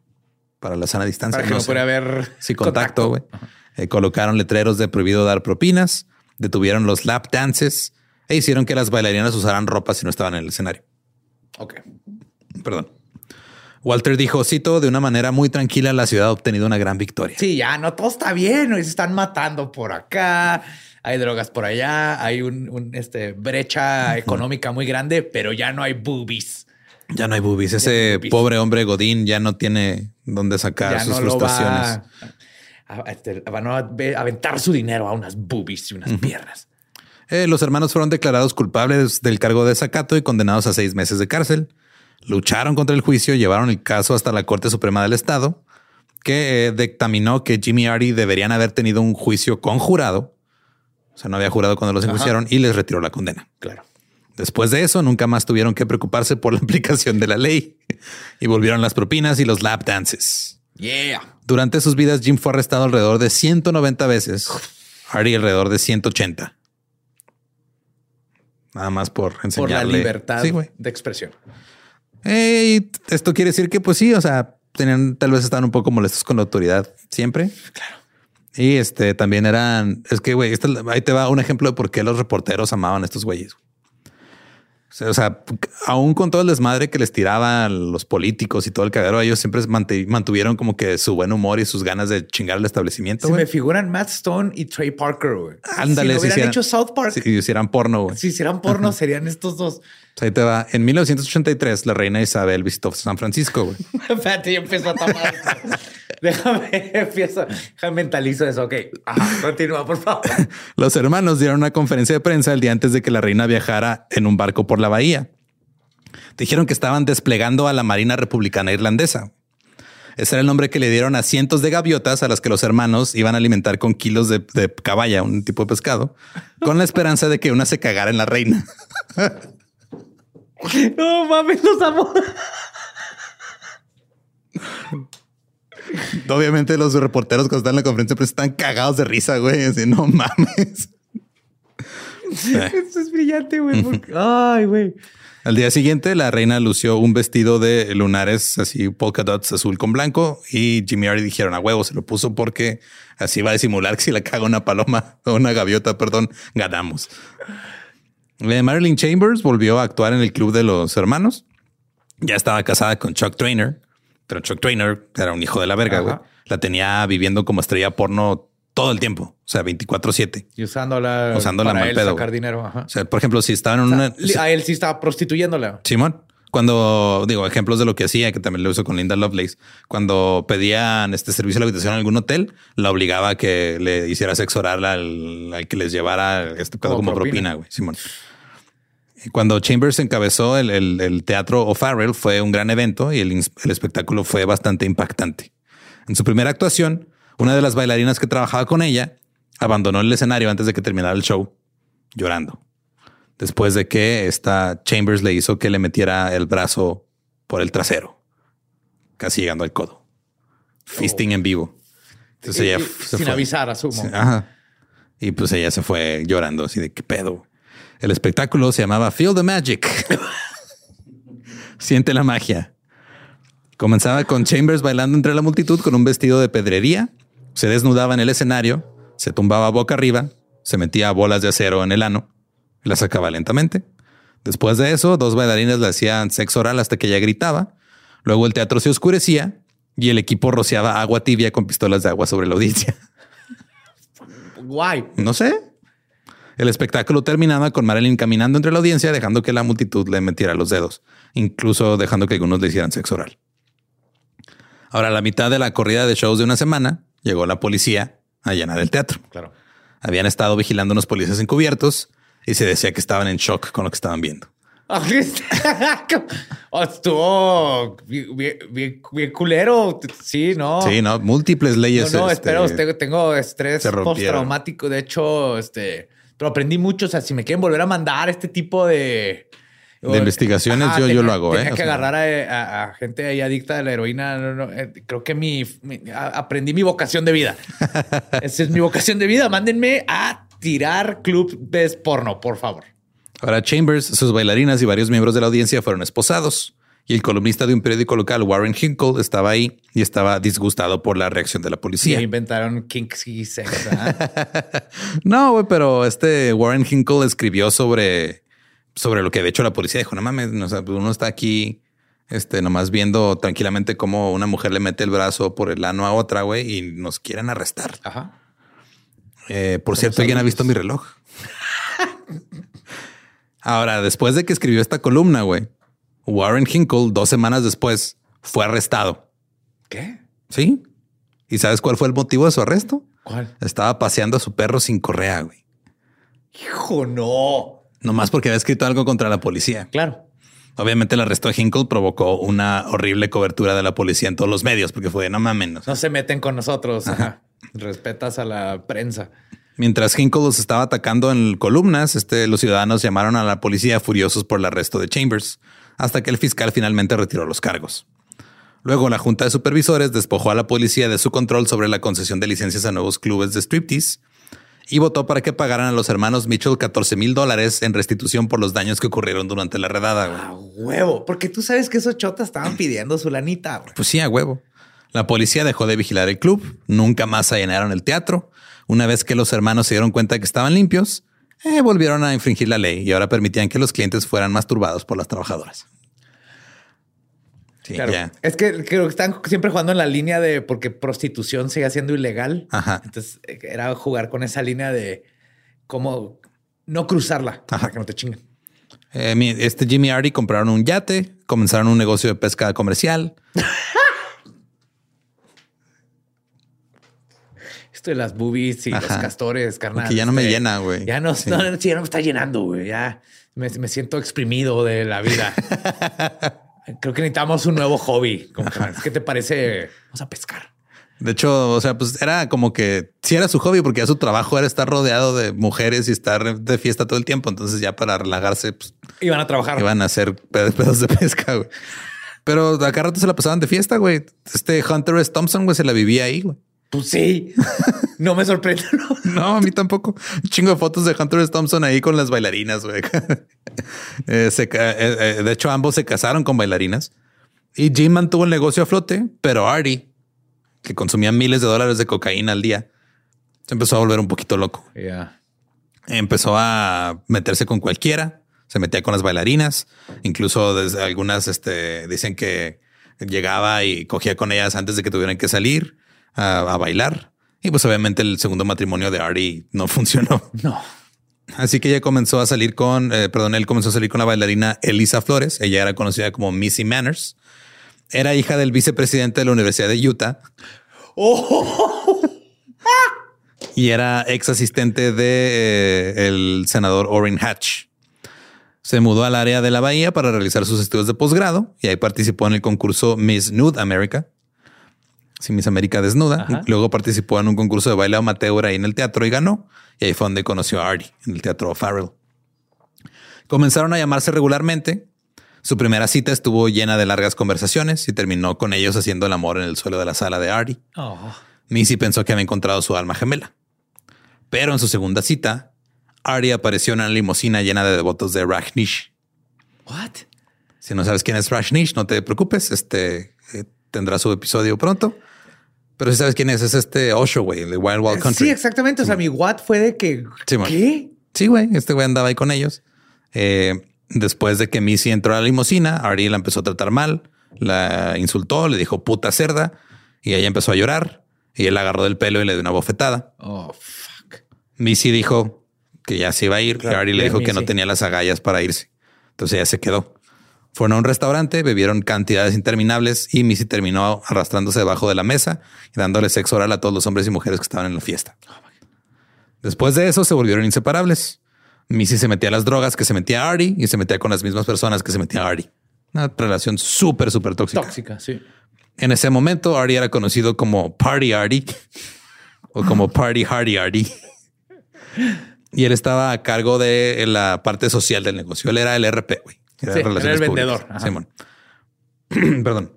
para la sana distancia. Para que no, pueda haber Sí, contacto. Eh, colocaron letreros de prohibido dar propinas, detuvieron los lap dances e hicieron que las bailarinas usaran ropa si no estaban en el escenario. Ok. Perdón. Walter dijo, cito, de una manera muy tranquila, la ciudad ha obtenido una gran victoria. Sí, ya no todo está bien. Se están matando por acá. Hay drogas por allá. Hay un, un, este, brecha económica muy grande, pero ya no hay boobies. Ya no hay boobies. hay Ese boobies. pobre hombre Godín ya no tiene dónde sacar ya sus no frustraciones. va a, a- este, van a ve- aventar su dinero a unas boobies y unas piernas. Eh, los hermanos fueron declarados culpables del cargo de desacato y condenados a seis meses de cárcel. Lucharon contra el juicio, llevaron el caso hasta la Corte Suprema del Estado, que eh, dictaminó que Jimmy y Artie deberían haber tenido un juicio conjurado. O sea, no había jurado cuando los enjuiciaron y les retiró la condena. Claro. Después de eso, nunca más tuvieron que preocuparse por la aplicación de la ley y volvieron las propinas y los lap dances. Yeah. Durante sus vidas, Jim fue arrestado alrededor de 190 veces, Artie alrededor de 180. Nada más por Por la enseñarle. libertad Sí, de expresión. Esto quiere decir que, pues sí, o sea, tenían, tal vez estaban un poco molestos con la autoridad siempre. Claro. Y este también eran, es que, güey, ahí te va un ejemplo de por qué los reporteros amaban a estos güeyes. O sea, aún con todo el desmadre que les tiraban los políticos y todo el cagadero, ellos siempre mantuvieron como que su buen humor y sus ganas de chingar el establecimiento. Se me figuran Matt Stone y Trey Parker. güey. Ándale, si no si hubieran hicieran- hecho South Park, Si hicieran porno, güey. si hicieran porno, serían estos dos. Ahí te va. En 1983, la reina Isabel visitó San Francisco, güey. Espérate, empezó a tapar. Déjame, empiezo, déjame mentalizo eso. Ok, Ajá, continúa, por favor. Los hermanos dieron una conferencia de prensa el día antes de que la reina viajara en un barco por la bahía. Dijeron que estaban desplegando a la Marina Republicana Irlandesa. Ese era el nombre que le dieron a cientos de gaviotas a las que los hermanos iban a alimentar con kilos de, de caballa, un tipo de pescado, con la esperanza de que una se cagara en la reina. No mames, los amo. Obviamente los reporteros cuando están en la conferencia de prensa están cagados de risa, güey. Así, no mames. Esto es brillante, güey. porque- Ay, güey. Al día siguiente, la reina lució un vestido de lunares así polka dots azul con blanco y Jimmy Artie dijeron a huevo se lo puso porque así va a disimular que si la caga una paloma o una gaviota, perdón, ganamos. Eh, Marilyn Chambers volvió a actuar en el club de los hermanos. Ya estaba casada con Chuck Trainer, Chuck Trainer era un hijo de la verga, güey. La tenía viviendo como estrella porno todo el tiempo, o sea, 24/7. Y usándola, Usándola para mal él pedo, sacar dinero. Ajá. O sea, por ejemplo, si estaban en una... Li- A él sí estaba prostituyéndola. Simón, cuando digo ejemplos de lo que hacía, que también lo uso con Linda Lovelace, cuando pedían este servicio a la habitación en algún hotel, la obligaba a que le hiciera sexo oral al, al que les llevara este pedo Como como propina, güey. Simón. Cuando Chambers encabezó el, el- el teatro O'Farrell fue un gran evento y el, el espectáculo fue bastante impactante. En su primera actuación, una de las bailarinas que trabajaba con ella abandonó el escenario antes de que terminara el show, llorando después de que esta Chambers le hizo que le metiera el brazo por el trasero, casi llegando al codo. Fisting en vivo. Entonces Y- ella y- se sin fue. avisar, asumo. Ajá. Y pues ella se fue llorando así de qué pedo. El espectáculo se llamaba Feel the Magic. Siente la magia. Comenzaba con Chambers bailando entre la multitud con un vestido de pedrería. Se desnudaba en el escenario, se tumbaba boca arriba, se metía bolas de acero en el ano y la sacaba lentamente. Después de eso, dos bailarines le hacían sexo oral hasta que ella gritaba. Luego el teatro se oscurecía y el equipo rociaba agua tibia con pistolas de agua sobre la audiencia. Guay. No sé. El espectáculo terminaba con Marilyn caminando entre la audiencia, dejando que la multitud le metiera los dedos, incluso dejando que algunos le hicieran sexo oral. Ahora, a la mitad de la corrida de shows de una semana, llegó la policía a llenar el teatro. Claro. Habían estado vigilando unos policías encubiertos y se decía que estaban en shock con lo que estaban viendo. Estuvo bien, bien- bien culero. Sí, no. Sí, no, múltiples leyes. No, no, este, tengo estrés postraumático. De hecho, este, pero aprendí mucho. O sea, si me quieren volver a mandar este tipo de De investigaciones, yo- yo lo hago, ¿eh? Tenía O que sea. agarrar a, a- a gente ahí adicta a la heroína. No, no, eh, creo que mi, mi- a- aprendí mi vocación de vida. Esa es mi vocación de vida. Mándenme a tirar clubes porno, por favor. Ahora Chambers, sus bailarinas y varios miembros de la audiencia fueron esposados. Y el columnista de un periódico local, Warren Hinkle, estaba ahí y estaba disgustado por la reacción de la policía. inventaron kinky sex. No, güey, pero este Warren Hinkle escribió sobre, sobre lo que de hecho la policía dijo, no mames, uno está aquí este, nomás viendo tranquilamente cómo una mujer le mete el brazo por el ano a otra, güey, y nos quieren arrestar. Ajá. Eh, por cierto, ¿alguien ha visto mi reloj? Ahora, después de que escribió esta columna, güey, Warren Hinkle, dos semanas después, fue arrestado. ¿Qué? ¿Sí? ¿Y sabes cuál fue el motivo de su arresto? ¿Cuál? Estaba paseando a su perro sin correa, güey. Hijo, no. Nomás porque había escrito algo contra la policía. Claro. Obviamente el arresto de Hinkle provocó una horrible cobertura de la policía en todos los medios, porque fue no mames. o sea, No se meten con nosotros. Ajá. Respetas a la prensa. Mientras Hinkle los estaba atacando en columnas, este, los ciudadanos llamaron a la policía furiosos por el arresto de Chambers, hasta que el fiscal finalmente retiró los cargos. Luego, la junta de supervisores despojó a la policía de su control sobre la concesión de licencias a nuevos clubes de striptease y votó para que pagaran a los hermanos Mitchell 14 mil dólares en restitución por los daños que ocurrieron durante la redada. güey. A huevo. Porque tú sabes que esos chotas estaban pidiendo su lanita. güey. Pues sí, a huevo. La policía dejó de vigilar el club, nunca más allanaron el teatro. Una vez que los hermanos se dieron cuenta que estaban limpios, eh, volvieron a infringir la ley y ahora permitían que los clientes fueran masturbados por las trabajadoras. Sí, Claro. Es que creo que están siempre jugando en la línea de porque prostitución sigue siendo ilegal. Ajá. Entonces eh, era jugar con esa línea de cómo no cruzarla para que no te chinguen. Eh, este Jimmy Artie compraron un yate, comenzaron un negocio de pesca comercial. Esto de las boobies y los castores, carnal. Que ya no me este, llena, güey. Ya no, Sí. no, no, sí, ya no me está llenando, güey. Ya me, me siento exprimido de la vida. Creo que necesitamos un nuevo hobby. ¿Qué te parece? Vamos a pescar. De hecho, o sea, pues era como que sí era su hobby porque ya su trabajo era estar rodeado de mujeres y estar de fiesta todo el tiempo. Entonces ya para relajarse, pues Iban a trabajar. Iban a hacer ped- pedos de pesca, güey. Pero acá rato se la pasaban de fiesta, güey. Este Hunter S. Thompson, güey, se la vivía ahí, güey. Pues sí. No me sorprende. ¿no? No, a mí tampoco. Un chingo de fotos de Hunter S. Thompson ahí con las bailarinas, güey. Eh, se eh, eh, de hecho, ambos se casaron con bailarinas. Y Jim mantuvo el negocio a flote, pero Artie, que consumía miles de dólares de cocaína al día, se empezó a volver un poquito loco. Ya. empezó a meterse con cualquiera, se metía con las bailarinas, incluso desde algunas este, dicen que llegaba y cogía con ellas antes de que tuvieran que salir a, a bailar. Y pues obviamente el segundo matrimonio de Artie no funcionó. No. Así que ella comenzó a salir con, eh, perdón, él comenzó a salir con la bailarina Elisa Flores. Ella era conocida como Missy Manners. Era hija del vicepresidente de la Universidad de Utah y era ex asistente de eh, el senador Orrin Hatch. Se mudó al área de la bahía para realizar sus estudios de posgrado y ahí participó en el concurso Miss Nude America. Sí, Miss América desnuda. Ajá. Luego participó en un concurso de baile amateur ahí en el teatro y ganó. Y ahí fue donde conoció a Artie en el teatro Farrell. Comenzaron a llamarse regularmente. Su primera cita estuvo llena de largas conversaciones y terminó con ellos haciendo el amor en el suelo de la sala de Artie. Oh. Missy pensó que había encontrado su alma gemela. Pero en su segunda cita, Artie apareció en una limusina llena de devotos de Rajneesh. What? Si no sabes quién es Rajneesh, no te preocupes. Este eh, tendrá su episodio pronto. Pero si sabes quién es, es este Osho, güey, de Wild Wild Country. Sí, exactamente. O sea, mi what fue de que. Sí. Sí, güey, este güey andaba ahí con ellos. Eh, después de que Missy entró a la limusina, Artie la empezó a tratar mal, la insultó, le dijo puta cerda y ella empezó a llorar y él la agarró del pelo y le dio una bofetada. Oh, fuck. Missy dijo que ya se iba a ir. Claro, Artie le dijo que no tenía las agallas para irse. Entonces ella se quedó. Fueron a un restaurante, bebieron cantidades interminables y Missy terminó arrastrándose debajo de la mesa y dándole sexo oral a todos los hombres y mujeres que estaban en la fiesta. Después de eso se volvieron inseparables. Missy se metía a las drogas que se metía Artie y se metía con las mismas personas que se metía Artie. Una relación súper, súper tóxica. Tóxica, sí. En ese momento, Artie era conocido como Party Artie o como Party Hardy Artie. Y él estaba a cargo de la parte social del negocio. Él era el RP, güey. Sí, era el vendedor. Simón. Perdón.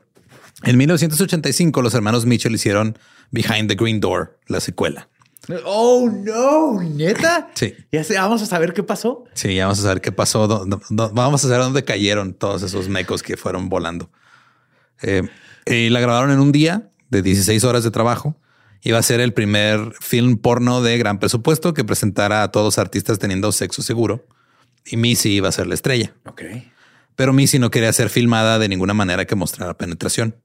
En 1985, los hermanos Mitchell hicieron Behind the Green Door, la secuela. Oh, no, neta. Sí. Ya sé, vamos a saber qué pasó. Sí, ya vamos a saber qué pasó. Vamos a saber dónde cayeron todos esos mecos que fueron volando. Eh, y la grabaron en un día de 16 horas de trabajo. Iba a ser el primer film porno de gran presupuesto que presentara a todos artistas teniendo sexo seguro. Y Missy iba a ser la estrella. Ok. Pero Missy no quería ser filmada de ninguna manera que mostrara penetración.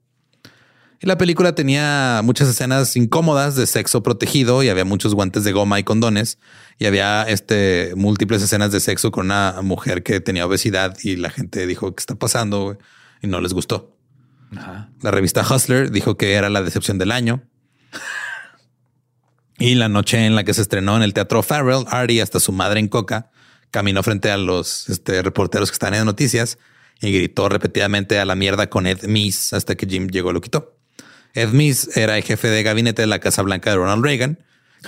Y la película tenía muchas escenas incómodas de sexo protegido y había muchos guantes de goma y condones. Y había este, múltiples escenas de sexo con una mujer que tenía obesidad y la gente dijo, ¿qué está pasando? güey?" Y no les gustó. Ajá. La revista Hustler dijo que era la decepción del año. Y la noche en la que se estrenó en el Teatro Farrell, Artie, hasta su madre en coca, caminó frente a los este, reporteros que están en noticias y gritó repetidamente a la mierda con Ed Meese hasta que Jim llegó y lo quitó. Ed Meese era el jefe de gabinete de la Casa Blanca de Ronald Reagan,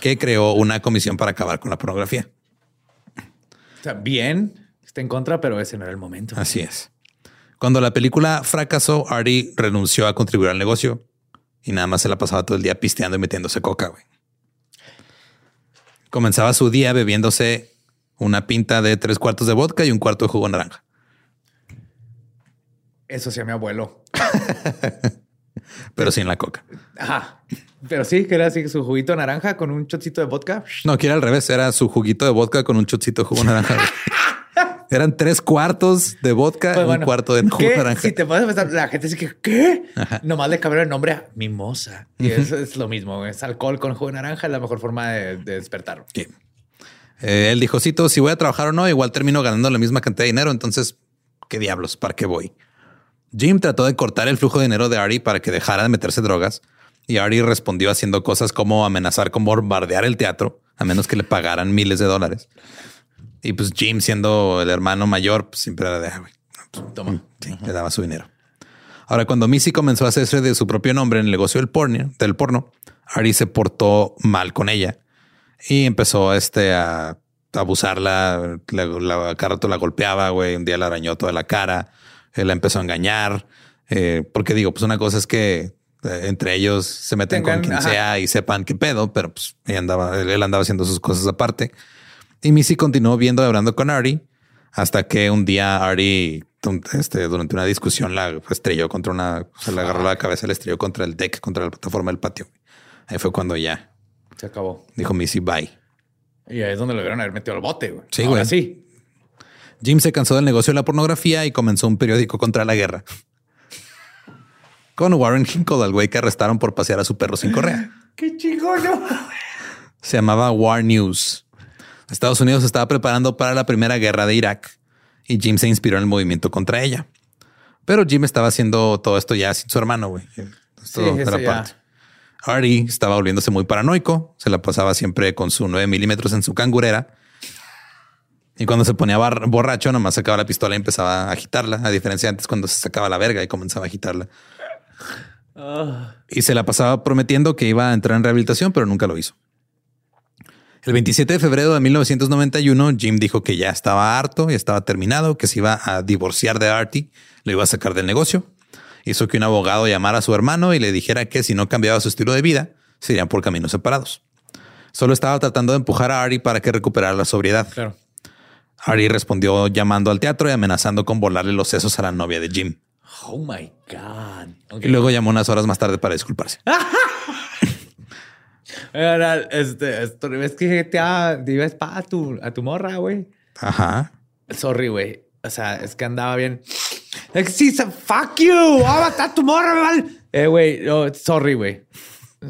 que creó una comisión para acabar con la pornografía. O sea, bien, está en contra, pero ese no era el momento. Así es. Cuando la película fracasó, Artie renunció a contribuir al negocio y nada más se la pasaba todo el día pisteando y metiéndose coca. güey. Comenzaba su día bebiéndose una pinta de tres cuartos de vodka y un cuarto de jugo naranja. Eso sí a mi abuelo. pero sin la coca. Ajá. Pero sí, que era así su juguito de naranja con un chocito de vodka. No, que era al revés. Era su juguito de vodka con un chocito de jugo naranja. Eran tres cuartos de vodka Pues y bueno, un cuarto de jugo ¿qué? naranja. Si te puedes pensar, la gente dice que ¿qué? Nomás le cambiaron el nombre a mimosa. Y eso es lo mismo. Es alcohol con jugo de naranja, es la mejor forma de, de despertar. Eh, él dijo, si voy a trabajar o no, igual termino ganando la misma cantidad de dinero. Entonces, ¿qué diablos? ¿Para qué voy? Jim trató de cortar el flujo de dinero de Artie para que dejara de meterse drogas. Y Artie respondió haciendo cosas como amenazar con bombardear el teatro, a menos que le pagaran miles de dólares. Y pues Jim, siendo el hermano mayor, pues siempre era de, "Ah, pues, Toma. Sí, le daba su dinero. Ahora, cuando Missy comenzó a hacerse de su propio nombre en el negocio del porno, del porno, Ari se portó mal con ella y empezó este, a, abusarla. La, la, cada rato la golpeaba, güey. Un día la arañó toda la cara. Él la empezó a engañar. Eh, porque digo, pues una cosa es que eh, entre ellos se meten Tengan- con quien ajá. sea y sepan qué pedo, pero pues ella andaba, él, él andaba haciendo sus cosas aparte. Y Missy continuó viendo y hablando con Ari hasta que un día Ari, este, durante una discusión, la estrelló contra una, se le agarró la cabeza, le estrelló contra el deck, contra la plataforma del patio. Ahí fue cuando ya Se acabó. dijo Missy bye. Y ahí es donde lo debieron haber metido al bote, güey. Sí, Ahora güey. sí. Jim se cansó del negocio de la pornografía y comenzó un periódico contra la guerra. Con Warren Hinkle, al güey que arrestaron por pasear a su perro sin correa. Qué chingón. Se llamaba War News. Estados Unidos se estaba preparando para la primera guerra de Irak y Jim se inspiró en el movimiento contra ella. Pero Jim estaba haciendo todo esto ya sin su hermano, güey. Esto Sí, era parte. Artie estaba volviéndose muy paranoico. Se la pasaba siempre con su 9 milímetros en su cangurera. Y cuando se ponía borracho, nomás sacaba la pistola y empezaba a agitarla. A diferencia de antes cuando se sacaba la verga y comenzaba a agitarla. Y se la pasaba prometiendo que iba a entrar en rehabilitación, pero nunca lo hizo. El 27 de febrero de 1991, Jim dijo que ya estaba harto y estaba terminado, que se iba a divorciar de Artie, lo iba a sacar del negocio. Hizo que un abogado llamara a su hermano y le dijera que si no cambiaba su estilo de vida, se irían por caminos separados. Solo estaba tratando de empujar a Artie para que recuperara la sobriedad. Claro. Artie respondió llamando al teatro y amenazando con volarle los sesos a la novia de Jim. Oh my God. Y luego llamó unas horas más tarde para disculparse. Este, esto, es que te dives pa a tu, a tu morra, güey. Ajá. Sorry, güey. O sea, es que andaba bien. Like, sí, fuck you. Voy a matar a tu morra, me vale. Eh, güey, no, sorry, güey.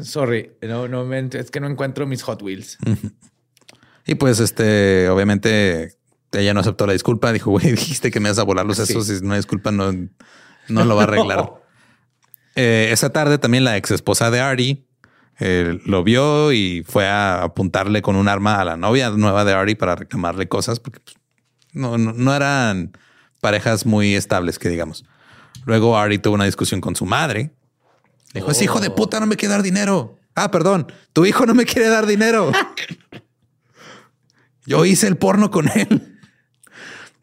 Sorry. No, no, me- es que no encuentro mis Hot Wheels. Y pues, este, obviamente, ella no aceptó la disculpa. Dijo, güey, dijiste que me vas a volar los sesos. Si no hay disculpa, no, no lo va a arreglar. Eh, esa tarde también la ex esposa de Artie eh, lo vio y fue a apuntarle con un arma a la novia nueva de Artie para reclamarle cosas porque pues, no, no, no eran parejas muy estables, que digamos. Luego Artie tuvo una discusión con su madre. Le dijo, ese hijo de puta no me quiere dar dinero. Ah, perdón, tu hijo no me quiere dar dinero. Yo hice el porno con él.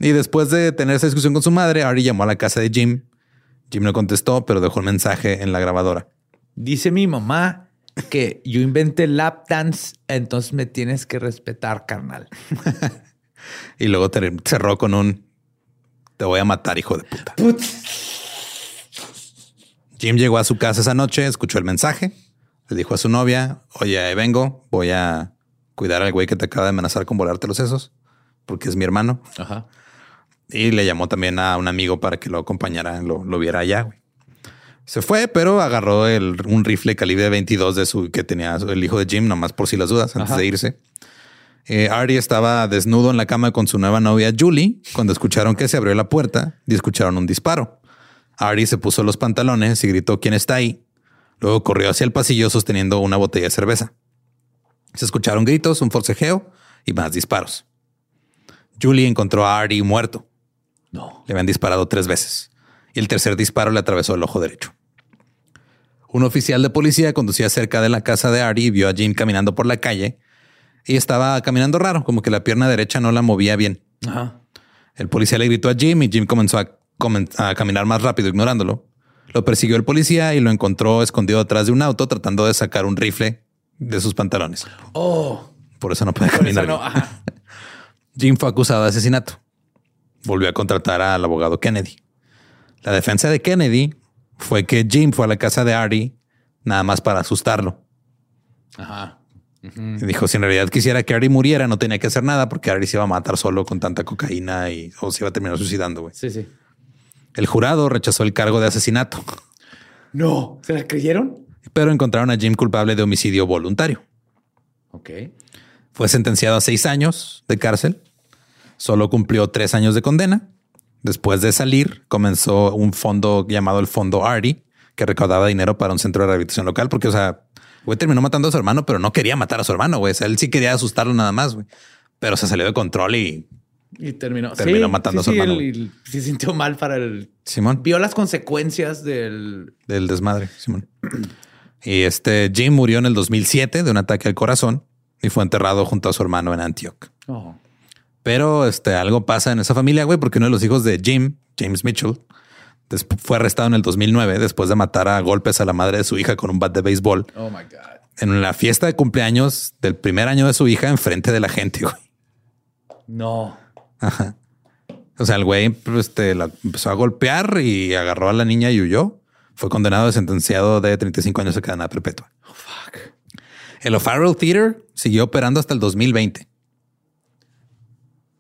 Y después de tener esa discusión con su madre, Ari llamó a la casa de Jim. Jim no contestó, pero dejó un mensaje en la grabadora. Dice mi mamá que yo inventé lap dance, entonces me tienes que respetar, carnal. Y luego cerró con un te voy a matar, hijo de puta. Jim llegó a su casa esa noche, escuchó el mensaje, le dijo a su novia, oye, ahí vengo, voy a cuidar al güey que te acaba de amenazar con volarte los sesos, porque es mi hermano. Ajá. Y le llamó también a un amigo para que lo acompañara, lo, lo viera allá. güey. Se fue, pero agarró el, un rifle calibre 22 de su que tenía el hijo de Jim, nomás por si las dudas, antes Ajá. de irse. Eh, Artie estaba desnudo en la cama con su nueva novia Julie cuando escucharon que se abrió la puerta y escucharon un disparo. Artie se puso los pantalones y gritó quién está ahí. Luego corrió hacia el pasillo sosteniendo una botella de cerveza. Se escucharon gritos, un forcejeo y más disparos. Julie encontró a Artie muerto. No. Le habían disparado tres veces y el tercer disparo le atravesó el ojo derecho. Un oficial de policía conducía cerca de la casa de Artie y vio a Jim caminando por la calle y estaba caminando raro, como que la pierna derecha no la movía bien. Ajá. El policía le gritó a Jim y Jim comenzó a, caminar más rápido ignorándolo. Lo persiguió el policía y lo encontró escondido atrás de un auto tratando de sacar un rifle de sus pantalones. Oh. Por eso no puede caminar. no. Jim fue acusado de asesinato. Volvió a contratar al abogado Kennedy. La defensa de Kennedy fue que Jim fue a la casa de Artie nada más para asustarlo. Ajá. Y dijo, si en realidad quisiera que Artie muriera, no tenía que hacer nada porque Artie se iba a matar solo con tanta cocaína y o se iba a terminar suicidando. güey. Sí, sí. El jurado rechazó el cargo de asesinato, No. ¿Se la creyeron? pero encontraron a Jim culpable de homicidio voluntario. Ok. Fue sentenciado a seis años de cárcel. Solo cumplió tres años de condena. Después de salir, comenzó un fondo llamado el Fondo Artie, que recaudaba dinero para un centro de rehabilitación local, porque, o sea, güey terminó matando a su hermano, pero no quería matar a su hermano, güey. O sea, él sí quería asustarlo nada más, güey. Pero se salió de control y Y terminó. Terminó matando a su sí, hermano, él- él se sintió mal para el. Simón Vio las consecuencias del. del desmadre, Simón. Y este Jim murió en el 2007 de un ataque al corazón y fue enterrado junto a su hermano en Antioch. Oh. Pero este algo pasa en esa familia, güey, porque uno de los hijos de Jim, James Mitchell, fue arrestado en el 2009 después de matar a golpes a la madre de su hija con un bat de béisbol Oh my God. en la fiesta de cumpleaños del primer año de su hija enfrente de la gente, güey. No. Ajá. O sea, el güey pues, este, la empezó a golpear y agarró a la niña y huyó. Fue condenado y sentenciado de 35 años de cadena perpetua. El O'Farrell Theater siguió operando hasta el 2020.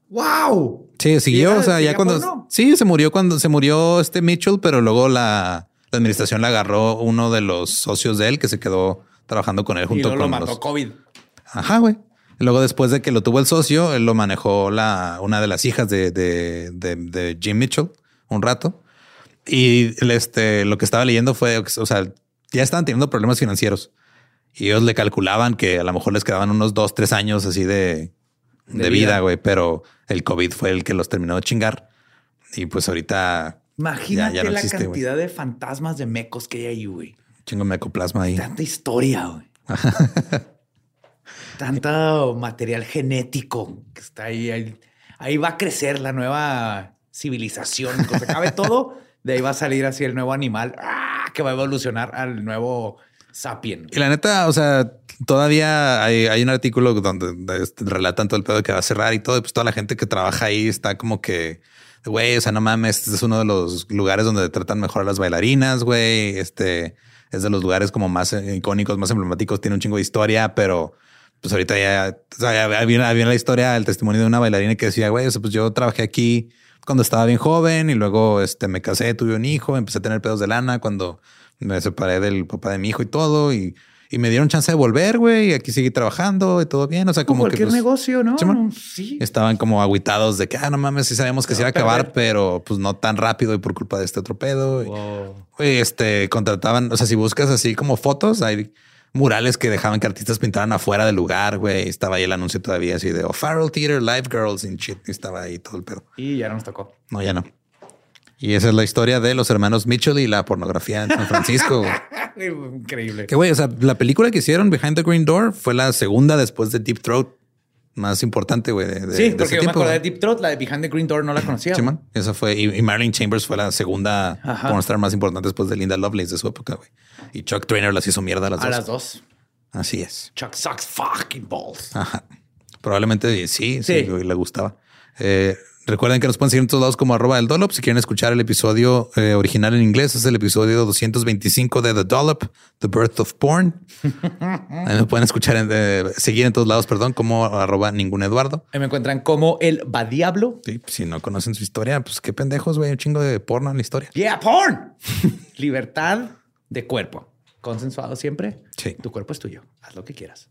¡Wow! Sí, siguió. ¿Sigue- O sea, ya cuando sí se murió cuando se murió este Mitchell, pero luego la, la administración la agarró uno de los socios de él que se quedó trabajando con él Y junto luego lo con mató los. COVID. Ajá, güey. Luego, después de que lo tuvo el socio, él lo manejó la, una de las hijas de, de, de- de Jim Mitchell un rato. Y este, lo que estaba leyendo fue, o sea, ya estaban teniendo problemas financieros y ellos le calculaban que a lo mejor les quedaban unos dos, tres años así de, de, De vida, güey. Pero el COVID fue el que los terminó de chingar. Y pues ahorita Imagínate Ya- ya no la existe, cantidad de fantasmas de mecos que hay ahí, güey. chingo mecoplasma ahí. Tanta historia, güey. Tanto material genético que está ahí, ahí. Ahí va a crecer la nueva civilización. Cuando se acabe todo, de ahí va a salir así el nuevo animal ¡ah! que va a evolucionar al nuevo sapien. Y la neta, o sea, todavía hay, hay un artículo donde este, relatan todo el pedo que va a cerrar y todo. Y pues toda la gente que trabaja ahí está como que, güey, o sea, no mames, este es uno de los lugares donde tratan mejor a las bailarinas, güey. Este es de los lugares como más icónicos, más emblemáticos, tiene un chingo de historia, pero pues ahorita ya, o sea, había la historia, el testimonio de una bailarina que decía, güey, o sea, pues yo trabajé aquí cuando estaba bien joven y luego este, me casé, tuve un hijo, empecé a tener pedos de lana cuando me separé del papá de mi hijo y todo y, y me dieron chance de volver, güey, y aquí seguí trabajando y todo bien. O sea, Como como que cualquier pues, negocio, ¿no? Sí. estaban como aguitados de que, ah, no mames, sí sabemos que se iba a acabar, pero pues no tan rápido y por culpa de este otro pedo. Y, Wow. Güey, este contrataban, o sea, si buscas así como fotos, hay murales que dejaban que artistas pintaran afuera del lugar, güey. Estaba ahí el anuncio todavía así de O'Farrell Theater, Live Girls and shit. Y estaba ahí todo el pedo. Y ya no nos tocó. No, ya no. Y esa es la historia de los hermanos Mitchell y la pornografía en San Francisco. Increíble. que güey, o sea, la película que hicieron Behind the Green Door fue la segunda después de Deep Throat más importante, güey. De, de- Sí, de porque yo me acordé de. Deep Throat, la de Behind the Green Door no la conocía. Sí, man. Esa fue. Y, y Marilyn Chambers fue la segunda Ajá. pornstar más importante después de Linda Lovelace de su época, güey. Y Chuck Trainer las hizo mierda a las A dos. las dos. Así es. Chuck sucks fucking balls. Ajá. Probablemente sí, sí, Sí. le gustaba. Eh, recuerden que nos pueden seguir en todos lados como arroba el Dollop. Si quieren escuchar el episodio eh, original en inglés, es el episodio 225 de The Dollop, The Birth of Porn. Ahí me pueden escuchar, en, eh, seguir en todos lados, perdón, como arroba ningún Eduardo. Ahí me encuentran como el va diablo. Sí, si no conocen su historia, pues qué pendejos, güey, un chingo de porno en la historia. Yeah, porn. Libertad de cuerpo. Consensuado siempre. Sí. Tu cuerpo es tuyo. Haz lo que quieras.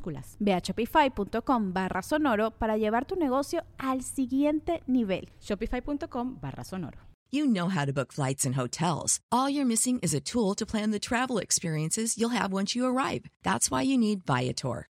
minúsculas. Ve a shopify.com barra sonoro para llevar tu negocio al siguiente nivel. Shopify.com barra sonoro. You know how to book flights and hotels. All you're missing is a tool to plan the travel experiences you'll have once you arrive. That's why you need Viator.